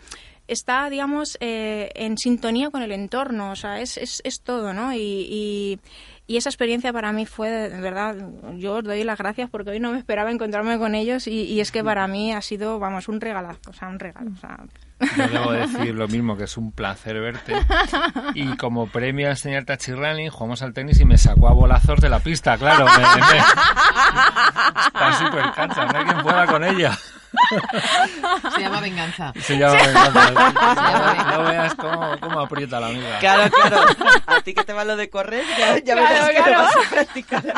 está, digamos, eh, en sintonía con el entorno, o sea, es, es, es todo, ¿no? Y, y, esa experiencia para mí fue, de verdad, yo os doy las gracias porque hoy no me esperaba encontrarme con ellos y, y es que para mí ha sido, vamos, un regalazo, o sea, un regalo, o sea, yo debo decir lo mismo, que es un placer verte. Y como premio a enseñarte a chirrani, jugamos al tenis y me sacó a bolazos de la pista, claro. Me, Está súper cansa, no hay pueda con ella. Se llama venganza. Se llama venganza. No veas cómo, cómo, aprieta la amiga. Claro, claro. A ti que te va lo de correr, ya, ya claro, verás que vas a practicar.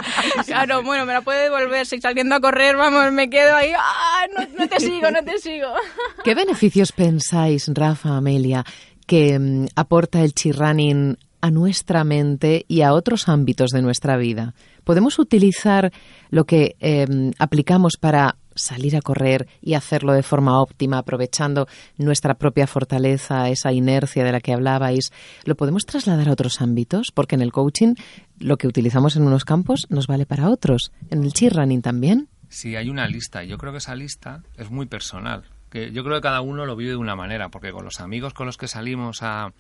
Claro, bueno, me la puede devolver. Si saliendo a correr, vamos, me quedo ahí. ¡Ah, no, no te sigo, no te sigo! ¿Qué beneficios pensáis, Rafa, Amelia, que mm, aporta el chirrunning a nuestra mente y a otros ámbitos de nuestra vida? ¿Podemos utilizar lo que em, aplicamos para salir a correr y hacerlo de forma óptima, aprovechando nuestra propia fortaleza, esa inercia de la que hablabais, ¿lo podemos trasladar a otros ámbitos? Porque en el coaching lo que utilizamos en unos campos nos vale para otros. ¿En el cheer running también? Sí, hay una lista. Yo creo que esa lista es muy personal. Que yo creo que cada uno lo vive de una manera, porque con los amigos con los que salimos a,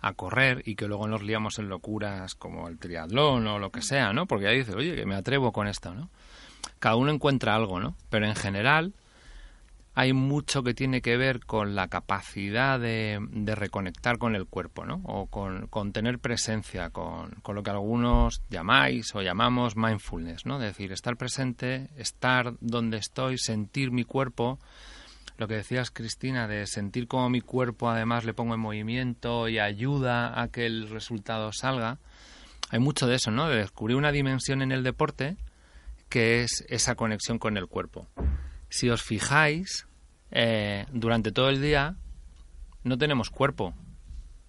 a correr y que luego nos liamos en locuras como el triatlón o lo que sea, ¿no? Porque ahí dice, oye, que me atrevo con esto, ¿no? Cada uno encuentra algo, ¿no? Pero en general hay mucho que tiene que ver con la capacidad de, reconectar con el cuerpo, ¿no? O con, tener presencia, con, con, lo que algunos llamáis o llamamos mindfulness, ¿no? Es decir, estar presente, estar donde estoy, sentir mi cuerpo, lo que decías Cristina, de sentir cómo mi cuerpo además le pongo en movimiento y ayuda a que el resultado salga. Hay mucho de eso, ¿no? De descubrir una dimensión en el deporte que es esa conexión con el cuerpo. Si os fijáis, eh, durante todo el día no tenemos cuerpo.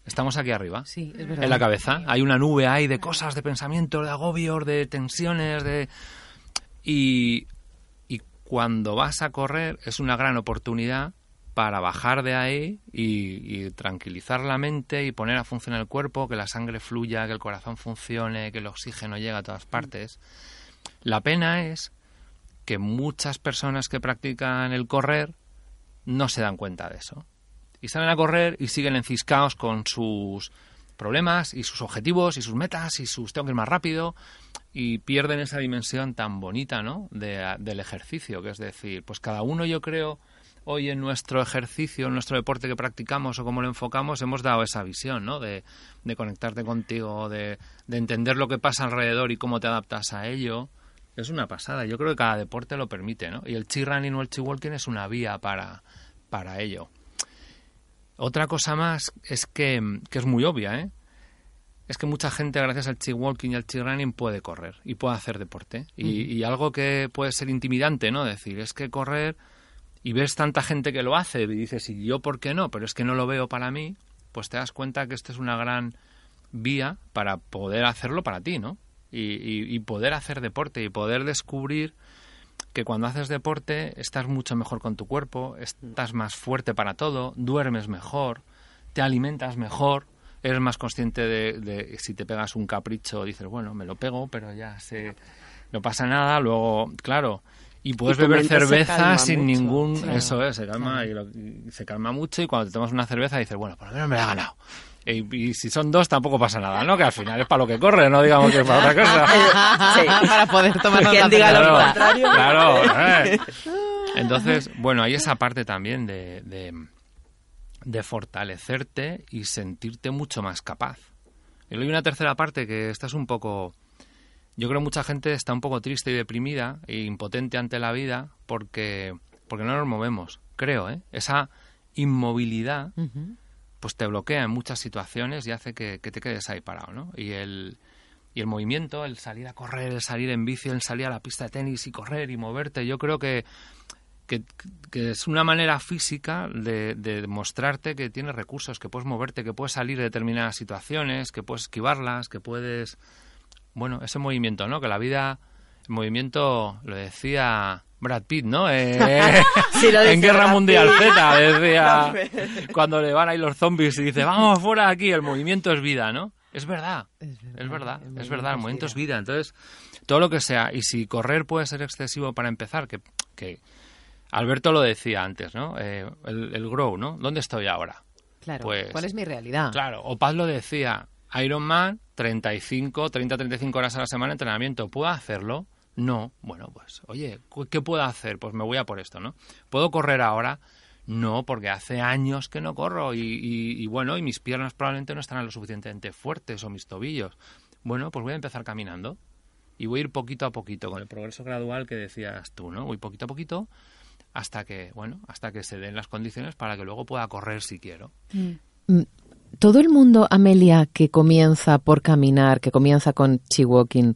Estamos aquí arriba, en la cabeza. Hay una nube ahí de cosas, de pensamientos, de agobios, de tensiones, de... Y, y cuando vas a correr es una gran oportunidad para bajar de ahí y, y, tranquilizar la mente y poner a funcionar el cuerpo, que la sangre fluya, que el corazón funcione, que el oxígeno llegue a todas partes. La pena es que muchas personas que practican el correr no se dan cuenta de eso. Y salen a correr y siguen enciscados con sus problemas y sus objetivos y sus metas y sus tengo que ir más rápido y pierden esa dimensión tan bonita ¿no? del ejercicio, que es decir, pues cada uno yo creo hoy en nuestro ejercicio, en nuestro deporte que practicamos o cómo lo enfocamos, hemos dado esa visión, ¿no? De, de conectarte contigo, de, de entender lo que pasa alrededor y cómo te adaptas a ello. Es una pasada. Yo creo que cada deporte lo permite, ¿no? Y el chi running o el chi walking es una vía para, para ello. Otra cosa más es que, que es muy obvia, ¿eh? es que mucha gente, gracias al chi walking y al chi running, puede correr y puede hacer deporte. Y, y algo que puede ser intimidante, ¿no? Decir, es que correr y ves tanta gente que lo hace y dices, ¿y yo por qué no? Pero es que no lo veo para mí, pues te das cuenta que esta es una gran vía para poder hacerlo para ti, ¿no? Y, y- y poder hacer deporte y poder descubrir que cuando haces deporte estás mucho mejor con tu cuerpo, estás más fuerte para todo, duermes mejor, te alimentas mejor, eres más consciente de, de si te pegas un capricho, dices, bueno, me lo pego, pero ya sé, no pasa nada, luego, claro, y puedes Y beber cerveza sin mucho. ningún, Claro. eso es, se calma, y lo- y se calma mucho y cuando te tomas una cerveza dices, bueno, por lo menos me la he ganado. Y, y si son dos tampoco pasa nada, ¿no? Que al final es para lo que corre, no digamos que es para otra cosa. Sí. Para poder tomar Quien diga lo Claro, contrario. claro, eh. Entonces, bueno, hay esa parte también de, de, de fortalecerte y sentirte mucho más capaz. Y luego hay una tercera parte que esta es un poco... Yo creo que mucha gente está un poco triste y deprimida e impotente ante la vida porque, porque no nos movemos, creo, ¿eh? Esa inmovilidad. Pues te bloquea en muchas situaciones y hace que, te quedes ahí parado, ¿no? Y el, y el movimiento, el salir a correr, el salir en bici, el salir a la pista de tenis y correr y moverte, yo creo que, que, que es una manera física de, de mostrarte que tienes recursos, que puedes moverte, que puedes salir de determinadas situaciones, que puedes esquivarlas, que puedes... Bueno, ese movimiento, ¿no? Que la vida, el movimiento, lo decía Brad Pitt, ¿no? Eh, Sí, lo en Guerra Brad Mundial Pitt. Z, decía cuando le van ahí los zombies y dice, vamos fuera de aquí, el movimiento es vida, ¿no? Es verdad, es verdad, es verdad, el movimiento es vida. Entonces, todo lo que sea, y si correr puede ser excesivo para empezar, que, que Alberto lo decía antes, ¿no? Eh, el, el grow, ¿no? ¿Dónde estoy ahora? Claro. Pues- ¿Cuál es mi realidad? Claro, o Paz lo decía, Ironman, 35, 30, 35 horas a la semana de entrenamiento, ¿puedo hacerlo? No, bueno, pues, oye, ¿qué puedo hacer? Pues me voy a por esto, ¿no? ¿Puedo correr ahora? No, porque hace años que no corro y, bueno, y mis piernas probablemente no estarán lo suficientemente fuertes o mis tobillos. Bueno, pues voy a empezar caminando y voy a ir poquito a poquito con el progreso gradual que decías tú, ¿no? Voy poquito a poquito hasta que, bueno, hasta que se den las condiciones para que luego pueda correr si quiero. Mm, Todo el mundo, Amelia, que comienza por caminar, que comienza con chi walking,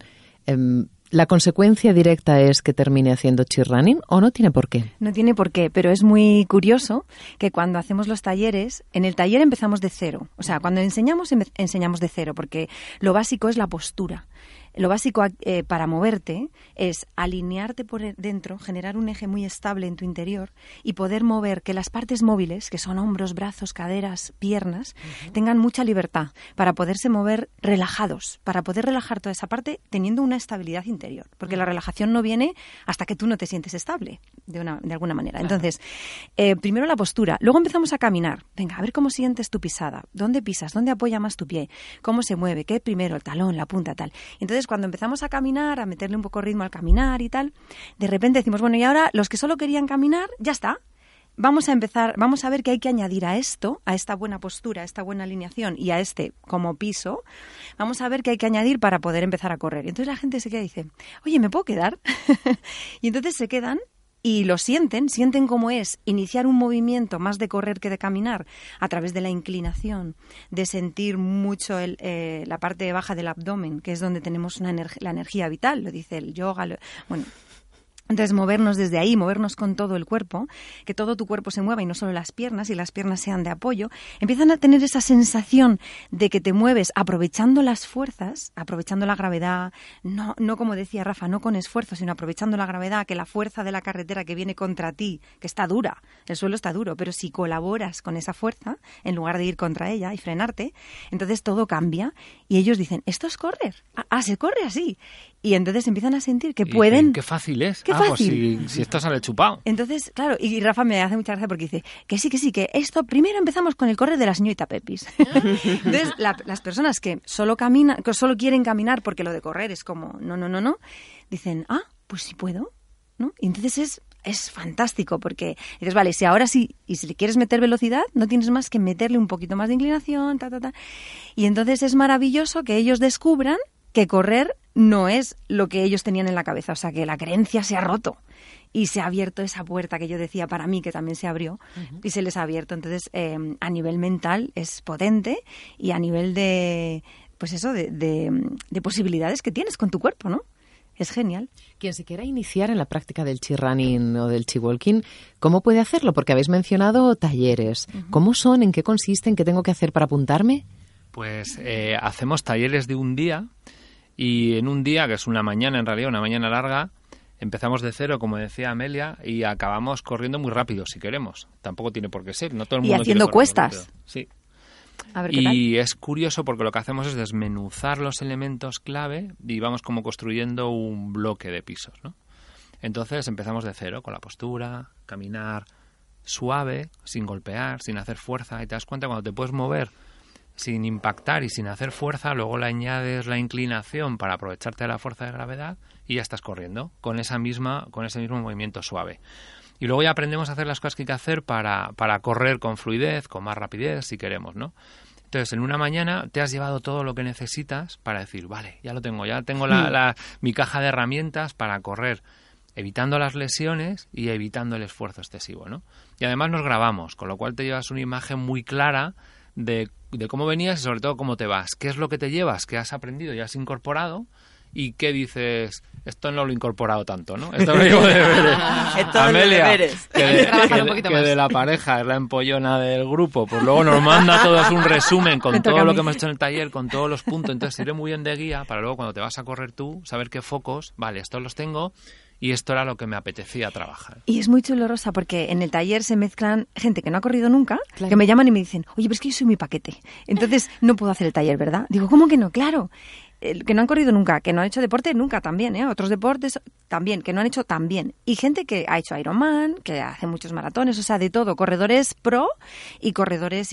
em, ¿la consecuencia directa es que termine haciendo chi running o no tiene por qué? No tiene por qué, pero es muy curioso que cuando hacemos los talleres, en el taller empezamos de cero. O sea, cuando enseñamos, empe- enseñamos de cero, porque lo básico es la postura. Lo básico eh, para moverte es alinearte por e- dentro, generar un eje muy estable en tu interior y poder mover que las partes móviles, que son hombros, brazos, caderas, piernas, tengan mucha libertad para poderse mover relajados, para poder relajar toda esa parte teniendo una estabilidad interior. Porque la relajación no viene hasta que tú no te sientes estable, de, una, de alguna manera. Entonces, eh, primero la postura, luego empezamos a caminar. Venga, a ver cómo sientes tu pisada, dónde pisas, dónde apoya más tu pie, cómo se mueve, qué primero, el talón, la punta, tal. Entonces, cuando empezamos a caminar, a meterle un poco ritmo al caminar y tal, de repente decimos, bueno, y ahora los que solo querían caminar, ya está. Vamos a empezar, vamos a ver qué hay que añadir a esto, a esta buena postura, a esta buena alineación y a este como piso. Vamos a ver qué hay que añadir para poder empezar a correr. Entonces la gente se queda y dice, oye, ¿me puedo quedar? y entonces se quedan y lo sienten, sienten cómo es iniciar un movimiento más de correr que de caminar a través de la inclinación, de sentir mucho el, eh, la parte baja del abdomen, que es donde tenemos una la energía vital, lo dice el yoga, lo- bueno, entonces, movernos desde ahí, movernos con todo el cuerpo, que todo tu cuerpo se mueva y no solo las piernas, y las piernas sean de apoyo, empiezan a tener esa sensación de que te mueves aprovechando las fuerzas, aprovechando la gravedad, no, no como decía Rafa, no con esfuerzo, sino aprovechando la gravedad, que la fuerza de la carretera que viene contra ti, que está dura, el suelo está duro, pero si colaboras con esa fuerza, en lugar de ir contra ella y frenarte, entonces todo cambia y ellos dicen, esto es correr, ah, ah, se corre así. Y entonces empiezan a sentir que Y pueden... Qué fácil es. Qué ah, pues fácil. si, si esto sale chupado. Entonces, claro, y Rafa me hace mucha gracia porque dice que sí, que sí, que esto primero empezamos con el correr de la señorita Pepis. Entonces, la- las personas que solo caminan, que solo quieren caminar porque lo de correr es como, no, no, no, no, dicen, ah, pues sí puedo, ¿no? Y entonces es es fantástico porque dices, vale, si ahora sí, y si le quieres meter velocidad, no tienes más que meterle un poquito más de inclinación, ta, ta, ta. Y entonces es maravilloso que ellos descubran que correr no es lo que ellos tenían en la cabeza, o sea, que la creencia se ha roto y se ha abierto esa puerta que yo decía para mí que también se abrió y se les ha abierto. Entonces, eh, a nivel mental es potente y a nivel de, pues eso, de, de, de posibilidades que tienes con tu cuerpo, ¿no? Es genial. Quien se quiera iniciar en la práctica del chi running o del chi walking, ¿cómo puede hacerlo? Porque habéis mencionado talleres. ¿Cómo son? ¿En qué consisten? ¿Qué tengo que hacer para apuntarme? Pues eh, hacemos talleres de un día y en un día, que es una mañana en realidad, una mañana larga, empezamos de cero, como decía Amelia, y acabamos corriendo muy rápido si queremos. Tampoco tiene por qué ser. No todo el Y mundo haciendo cuestas. Sí. A ver qué tal. Y es curioso porque lo que hacemos es desmenuzar los elementos clave y vamos como construyendo un bloque de pisos, ¿no? Entonces empezamos de cero con la postura, caminar suave, sin golpear, sin hacer fuerza y te das cuenta cuando te puedes mover sin impactar y sin hacer fuerza, luego le añades la inclinación para aprovecharte de la fuerza de gravedad y ya estás corriendo con esa misma con ese mismo movimiento suave. Y luego ya aprendemos a hacer las cosas que hay que hacer para, para correr con fluidez, con más rapidez, si queremos, ¿no? Entonces, en una mañana te has llevado todo lo que necesitas para decir, vale, ya lo tengo, ya tengo la, la- mi caja de herramientas para correr, evitando las lesiones y evitando el esfuerzo excesivo, ¿no? Y además nos grabamos, con lo cual te llevas una imagen muy clara de, de cómo venías y sobre todo cómo te vas, qué es lo que te llevas, qué has aprendido y has incorporado y qué dices, esto no lo he incorporado tanto, ¿no? Esto lo llevo de deberes. Esto de Amelia, deberes. que, que de, trabajar que de- que más. de la pareja es la empollona del grupo, pues luego nos manda a todos un resumen con todo lo que hemos hecho en el taller, con todos los puntos, entonces sirve muy bien de guía para luego cuando te vas a correr tú, saber qué focos, vale, estos los tengo y esto era lo que me apetecía trabajar. Y es muy chulo, Rosa, porque en el taller se mezclan gente que no ha corrido nunca, Claro. que me llaman y me dicen, oye, pero es que yo soy mi paquete. Entonces no puedo hacer el taller, ¿verdad? Digo, ¿cómo que no? Claro. Que no han corrido nunca, que no han hecho deporte nunca también, ¿eh? Otros deportes también, que no han hecho también. Y gente que ha hecho Ironman, que hace muchos maratones, o sea, de todo. Corredores pro y corredores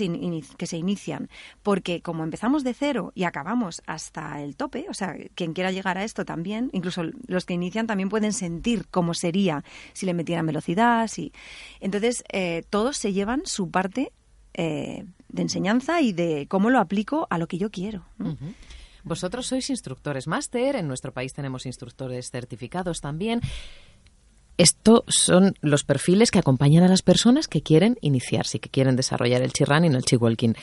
que se inician. Porque como empezamos de cero y acabamos hasta el tope, o sea, quien quiera llegar a esto también, incluso los que inician también pueden sentir cómo sería si le metieran velocidad, si... Entonces, eh, todos se llevan su parte eh, de enseñanza y de cómo lo aplico a lo que yo quiero. Vosotros sois instructores máster, en nuestro país tenemos instructores certificados también. Estos son los perfiles que acompañan a las personas que quieren iniciarse, que quieren desarrollar el chi running o el chi walking.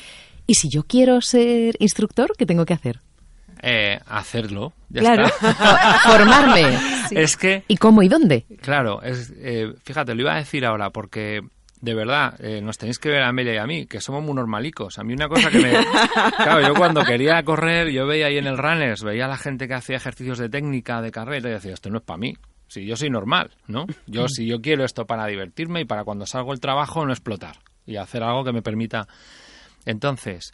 Y si yo quiero ser instructor, ¿qué tengo que hacer? Eh, hacerlo, ya claro, está. formarme. Es que ¿Y cómo y dónde? Claro, es, eh, fíjate, lo iba a decir ahora porque de verdad eh, nos tenéis que ver a Amelia y a mí, que somos muy normalicos. A mí una cosa que me... Claro, yo cuando quería correr, yo veía ahí en el Runners, veía a la gente que hacía ejercicios de técnica, de carrera, y decía, esto no es para mí. Si yo soy normal, ¿no? Yo si yo quiero esto para divertirme y para cuando salgo del trabajo no explotar y hacer algo que me permita... Entonces,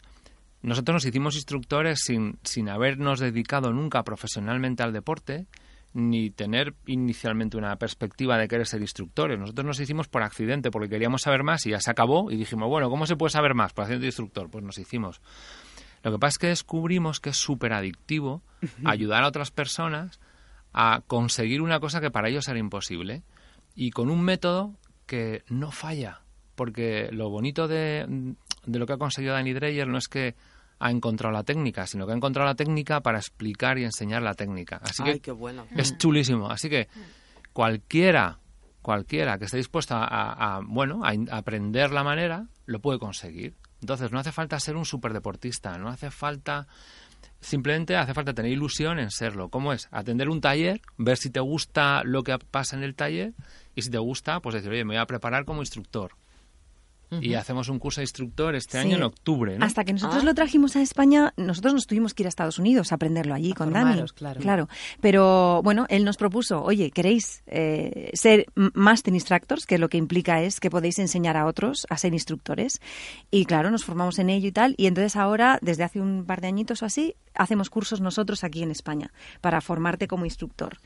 nosotros nos hicimos instructores sin, sin habernos dedicado nunca profesionalmente al deporte, ni tener inicialmente una perspectiva de querer ser instructores. Nosotros nos hicimos por accidente, porque queríamos saber más y ya se acabó y dijimos, bueno, ¿cómo se puede saber más por haciendo instructor? Pues nos hicimos. Lo que pasa es que descubrimos que es súper adictivo ayudar a otras personas a conseguir una cosa que para ellos era imposible y con un método que no falla. Porque lo bonito de, de lo que ha conseguido Danny Dreyer no es que ha encontrado la técnica, sino que ha encontrado la técnica para explicar y enseñar la técnica. Así Ay, que qué bueno. es chulísimo. Así que cualquiera, cualquiera que esté dispuesto a, a- a, bueno, a aprender la manera, lo puede conseguir. Entonces no hace falta ser un superdeportista, no hace falta simplemente hace falta tener ilusión en serlo. ¿Cómo es? Atender un taller, ver si te gusta lo que pasa en el taller y si te gusta, pues decir, oye, me voy a preparar como instructor. Y hacemos un curso de instructor este Sí. año en octubre, ¿no? Hasta que nosotros Ah. lo trajimos a España, nosotros nos tuvimos que ir a Estados Unidos a aprenderlo allí A con formaros, Dani. claro. Pero bueno, él nos propuso, oye, ¿queréis eh, ser Master Instructors? Que lo que implica es que podéis enseñar a otros a ser instructores. Y claro, nos formamos en ello y tal. Y entonces ahora, desde hace un par de añitos o así, hacemos cursos nosotros aquí en España para formarte como instructor.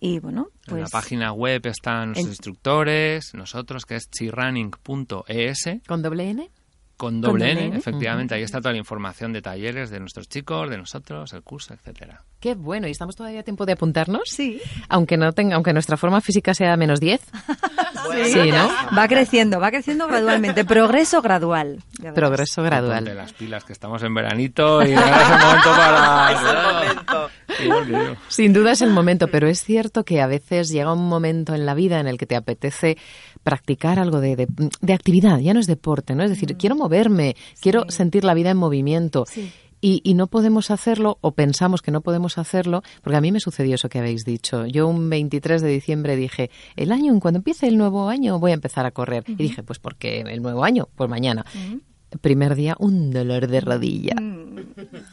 Y bueno, En la pues... página web están los en- instructores, nosotros, que es chirunning.es. ¿Con doble N? Con doble, doble N, N. efectivamente. Ahí está toda la información de talleres de nuestros chicos, de nosotros, el curso, etcétera. Qué bueno, ¿y estamos todavía a tiempo de apuntarnos? Sí. Aunque no tenga, aunque nuestra forma física sea menos 10. Sí, ¿no? Va creciendo, va creciendo gradualmente. Progreso gradual. Progreso gradual. las pilas que estamos en veranito y ahora es el momento para... Es el momento. Sin duda es el momento, pero es cierto que a veces llega un momento en la vida en el que te apetece practicar algo de, de- de actividad, ya no es deporte, ¿no? Es decir, quiero moverme, quiero sentir la vida en movimiento. Sí. Y, y no podemos hacerlo, o pensamos que no podemos hacerlo, porque a mí me sucedió eso que habéis dicho. Yo un 23 de diciembre dije, el año, cuando empiece el nuevo año, voy a empezar a correr. Y dije, pues porque el nuevo año, pues mañana. Primer día, un dolor de rodilla.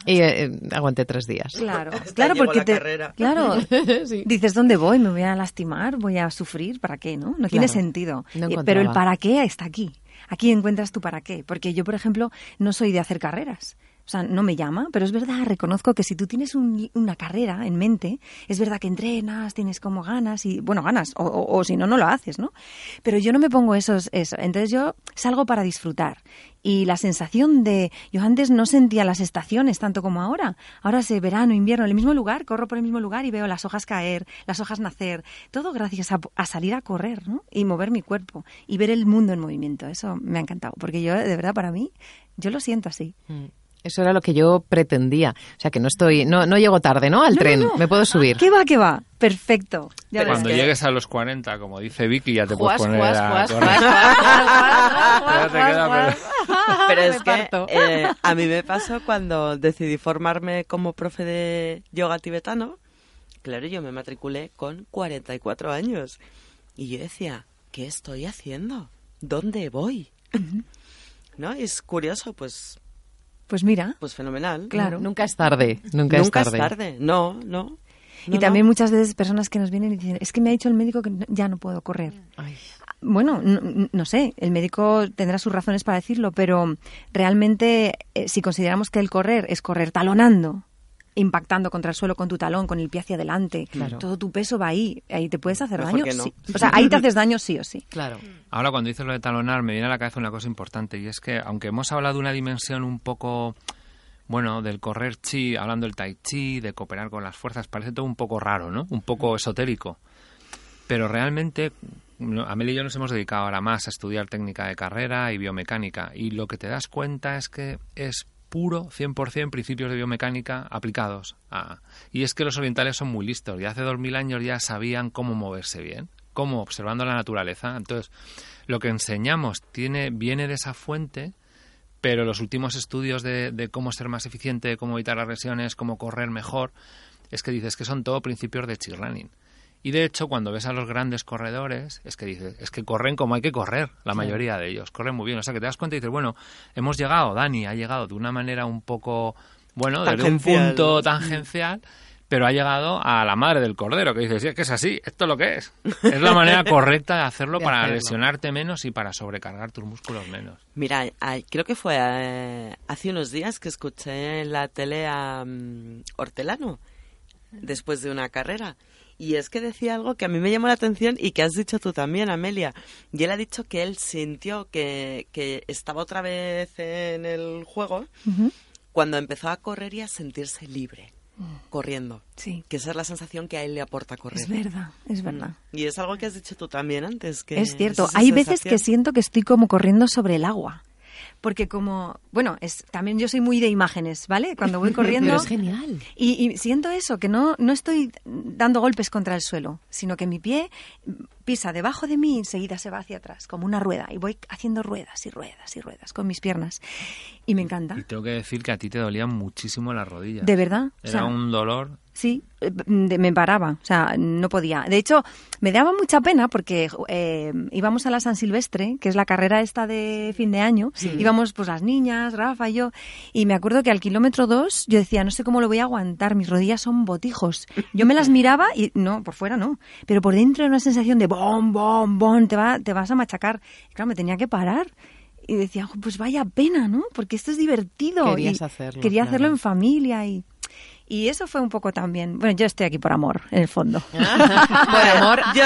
Y eh, eh, aguanté tres días. Claro, Hasta claro, porque la te, carrera. claro, dices dónde voy, me voy a lastimar, voy a sufrir, ¿para qué? No, no tiene sentido. no Eh, Pero el para qué está aquí. Aquí encuentras tu para qué, porque yo, por ejemplo, no soy de hacer carreras. O sea, no me llama, pero es verdad, reconozco que si tú tienes un- una carrera en mente, es verdad que entrenas, tienes como ganas y, bueno, ganas, o, si no, no lo haces, ¿no? Pero yo no me pongo esos, eso. Entonces yo salgo para disfrutar. Y la sensación de, yo antes no sentía las estaciones tanto como ahora. Ahora sé verano, invierno, en el mismo lugar, corro por el mismo lugar y veo las hojas caer, las hojas nacer. Todo gracias a, a salir a correr, ¿no? Y mover mi cuerpo y ver el mundo en movimiento. Eso me ha encantado, porque yo, de verdad, para mí, yo lo siento así. Mm. Eso era lo que yo pretendía. O sea, que no estoy, no, no llego tarde, ¿no? Al No, tren, no, no. me puedo subir. ¿Qué va, qué va? Perfecto. Ya Pero ves. Cuando que- llegues a los 40, como dice Vicky, ya te Juas, puedes poner juas, a. Pero es que eh, a mí me pasó cuando decidí formarme como profe de yoga tibetano. Claro, yo me matriculé con 44 años. Y yo decía, ¿qué estoy haciendo? ¿Dónde voy? ¿No? Y es curioso, pues, Pues mira, pues fenomenal. Claro. Nunca es tarde, nunca, Nunca es tarde. No, no. y también no. muchas veces personas que nos vienen y dicen, es que me ha dicho el médico que no- ya no puedo correr. Ay. Bueno, no, no sé, el médico tendrá sus razones para decirlo, pero realmente eh, si consideramos que el correr es correr talonando, impactando contra el suelo con tu talón, con el pie hacia adelante, Claro. todo tu peso va ahí, ahí te puedes hacer Mejor daño. no. sí. O sea, ahí te haces daño sí o sí. Claro. Ahora, cuando dices lo de talonar, me viene a la cabeza una cosa importante y es que, aunque hemos hablado de una dimensión un poco, bueno, del correr chi, hablando del tai chi, de cooperar con las fuerzas, parece todo un poco raro, ¿no? Un poco esotérico. Pero realmente, Amelia y yo nos hemos dedicado ahora más a estudiar técnica de carrera y biomecánica y lo que te das cuenta es que es puro 100% principios de biomecánica aplicados. a- y es que los orientales son muy listos y hace dos mil años ya sabían cómo moverse bien, cómo observando la naturaleza. Entonces, lo que enseñamos tiene viene de esa fuente, pero los últimos estudios de, de cómo ser más eficiente, cómo evitar lesiones, cómo correr mejor, es que dices que son todo principios de chi running. Y de hecho, cuando ves a los grandes corredores, es que dices, es que corren como hay que correr, la mayoría de ellos, corren muy bien. O sea, que te das cuenta y dices, bueno, hemos llegado, Dani ha llegado de una manera un poco, bueno, desde un punto tangencial, pero ha llegado a la madre del cordero, que dices, sí, es que es así, esto es lo que es. Es la manera correcta de hacerlo De para hacerlo. lesionarte menos y para sobrecargar tus músculos menos. Mira, creo que fue eh, hace unos días que escuché en la tele a mm, Hortelano, después de una carrera. Y es que decía algo que a mí me llamó la atención y que has dicho tú también, Amelia. Y él ha dicho que él sintió que, que estaba otra vez en el juego cuando empezó a correr y a sentirse libre, corriendo. Sí, Que esa es la sensación que a él le aporta correr. es verdad, es verdad. Y es algo que has dicho tú también antes. Que Es cierto. Hay veces que siento que estoy como corriendo sobre el agua. Porque como, bueno, es también yo soy muy de imágenes, ¿vale? Cuando voy corriendo Pero es genial. y, y siento eso, que no, no estoy dando golpes contra el suelo, sino que mi pie pisa debajo de mí y enseguida se va hacia atrás, como una rueda. Y voy haciendo ruedas y ruedas y ruedas con mis piernas. Y me encanta. Y tengo que decir que a ti te dolían muchísimo las rodillas. De verdad. o Era sea, un dolor. Sí, eh, me paraba, o sea, no podía. De hecho, me daba mucha pena porque eh, íbamos a la San Silvestre, que es la carrera esta de fin de año, íbamos pues las niñas, Rafa y yo, y me acuerdo que al kilómetro dos yo decía, no sé cómo lo voy a aguantar, mis rodillas son botijos. Yo me las miraba y no, por fuera no, pero por dentro era una sensación de bom, bom, bom, te, va, te vas a machacar. Y claro, me tenía que parar. Y decía, "Jo, pues vaya pena, ¿no? Porque esto es divertido. Querías Y hacerlo, Quería claro. hacerlo en familia y, Y eso fue un poco también. Bueno, yo estoy aquí por amor, en el fondo. por amor. Yo,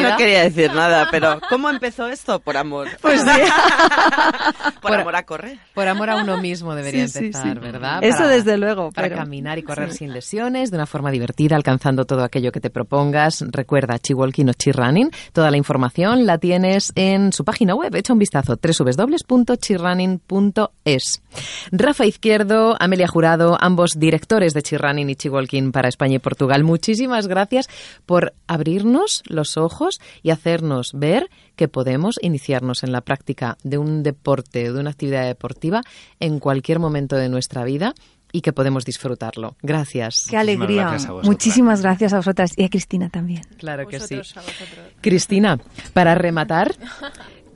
no quería decir nada, pero ¿cómo empezó esto? Por amor. Pues sí. Por, Por- amor a correr. Por amor a uno mismo debería Sí, empezar, sí. ¿verdad? Eso desde luego, Para pero- caminar y correr sin lesiones, de una forma divertida, alcanzando todo aquello que te propongas. Recuerda, Chiwalking o Chirrunning. Toda la información la tienes en su página web. Echa un vistazo, www.chirrunning.es. Rafa Izquierdo, Amelia Jurado, ambos directores de Chirrunning y Chiwalking para España y Portugal. Muchísimas gracias por abrirnos los ojos y hacernos ver que podemos iniciarnos en la práctica de un deporte, de una actividad deportiva en cualquier momento de nuestra vida y que podemos disfrutarlo. Gracias. Qué Muchísimas alegría. gracias a vosotras. Muchísimas gracias a vosotras y a Cristina también. Claro que sí. Vosotros. Cristina, para rematar,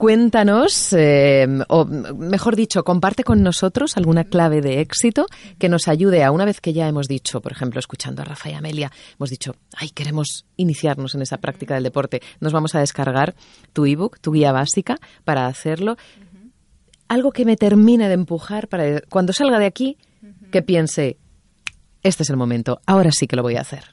cuéntanos, eh, o mejor dicho, comparte con nosotros alguna clave de éxito que nos ayude a una vez que ya hemos dicho, por ejemplo, escuchando a Rafa y Amelia, hemos dicho, ay, queremos iniciarnos en esa práctica del deporte, nos vamos a descargar tu ebook, tu guía básica para hacerlo. Algo que me termine de empujar para cuando salga de aquí, que piense, este es el momento, ahora sí que lo voy a hacer.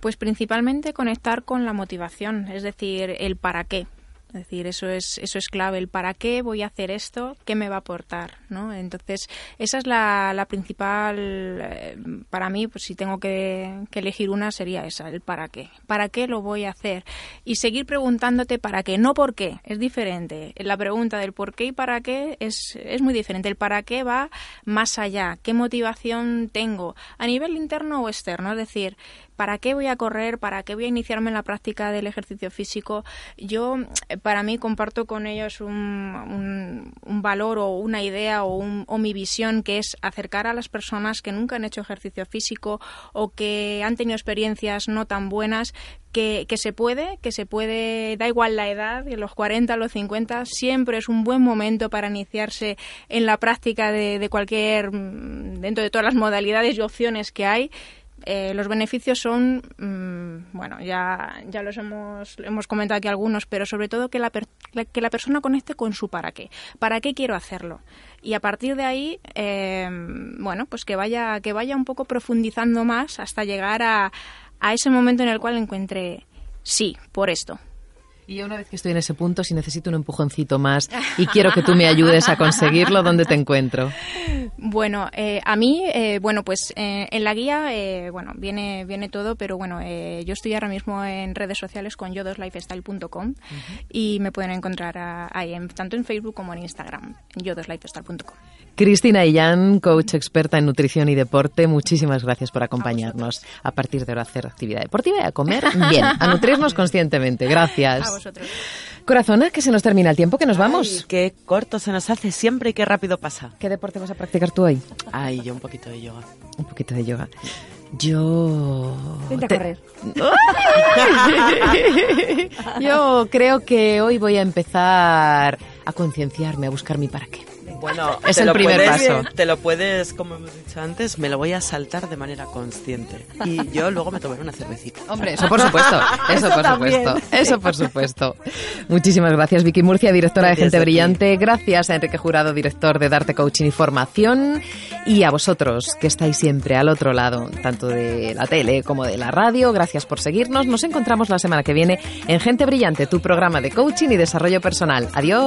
Pues principalmente conectar con la motivación, es decir, el para qué. Es decir, eso es, eso es clave, el para qué voy a hacer esto, qué me va a aportar, ¿no? Entonces, esa es la, la principal, eh, para mí, pues si tengo que, que elegir una, sería esa, el para qué. ¿Para qué lo voy a hacer? Y seguir preguntándote para qué, no por qué, es diferente. La pregunta del por qué y para qué es, es muy diferente. El para qué va más allá, qué motivación tengo, a nivel interno o externo, es decir, ¿para qué voy a correr? ¿Para qué voy a iniciarme en la práctica del ejercicio físico? Yo, eh, para mí, comparto con ellos un, valor o una idea o, un- o mi visión que es acercar a las personas que nunca han hecho ejercicio físico o que han tenido experiencias no tan buenas que, que se puede, que se puede, da igual la edad, los 40 a los 50, siempre es un buen momento para iniciarse en la práctica de, de cualquier, mm, dentro de todas las modalidades y opciones que hay. Eh, los beneficios son, mm, bueno, ya, ya los hemos, hemos comentado aquí algunos, pero sobre todo que la, per- que la persona conecte con su para qué. ¿Para qué quiero hacerlo? Y a partir de ahí, eh, bueno, pues que vaya, que vaya un poco profundizando más hasta llegar a, a ese momento en el cual encuentre, sí, por esto. Y yo una vez que estoy en ese punto, si necesito un empujoncito más y quiero que tú me ayudes a conseguirlo, ¿dónde te encuentro? Bueno, eh, a mí, eh, bueno, pues eh, en la guía, bueno, viene, viene todo, pero bueno, yo estoy ahora mismo en redes sociales con yodoslifestyle.com y me pueden encontrar a- ahí, en- tanto en Facebook como en Instagram, en yodoslifestyle.com. Cristina Illán, coach experta en nutrición y deporte, muchísimas gracias por acompañarnos. A partir de ahora a hacer actividad deportiva y a comer bien, a nutrirnos conscientemente. Gracias. Vosotros. Corazona, que se nos termina el tiempo, que nos vamos. Ay, qué corto se nos hace siempre y qué rápido pasa. ¿Qué deporte vas a practicar tú hoy? Ay, yo un poquito de yoga. Un poquito de yoga. Yo... Vente a te- correr. Yo creo que hoy voy a empezar a concienciarme, a buscar mi para qué. Bueno, Es el primer puedes- paso. Te lo puedes, como hemos dicho antes, me lo voy a saltar de manera consciente. Y yo luego me tomaré una cervecita. Hombre, eso por supuesto, eso, Eso por también. supuesto, eso por supuesto. Muchísimas gracias Vicky Murcia, directora de Gente. Brillante. Gracias a Enrique Jurado, director de Darte Coaching y Formación. Y a vosotros, que estáis siempre al otro lado, tanto de la tele como de la radio. Gracias por seguirnos. Nos encontramos la semana que viene en Gente Brillante, tu programa de coaching y desarrollo personal. Adiós.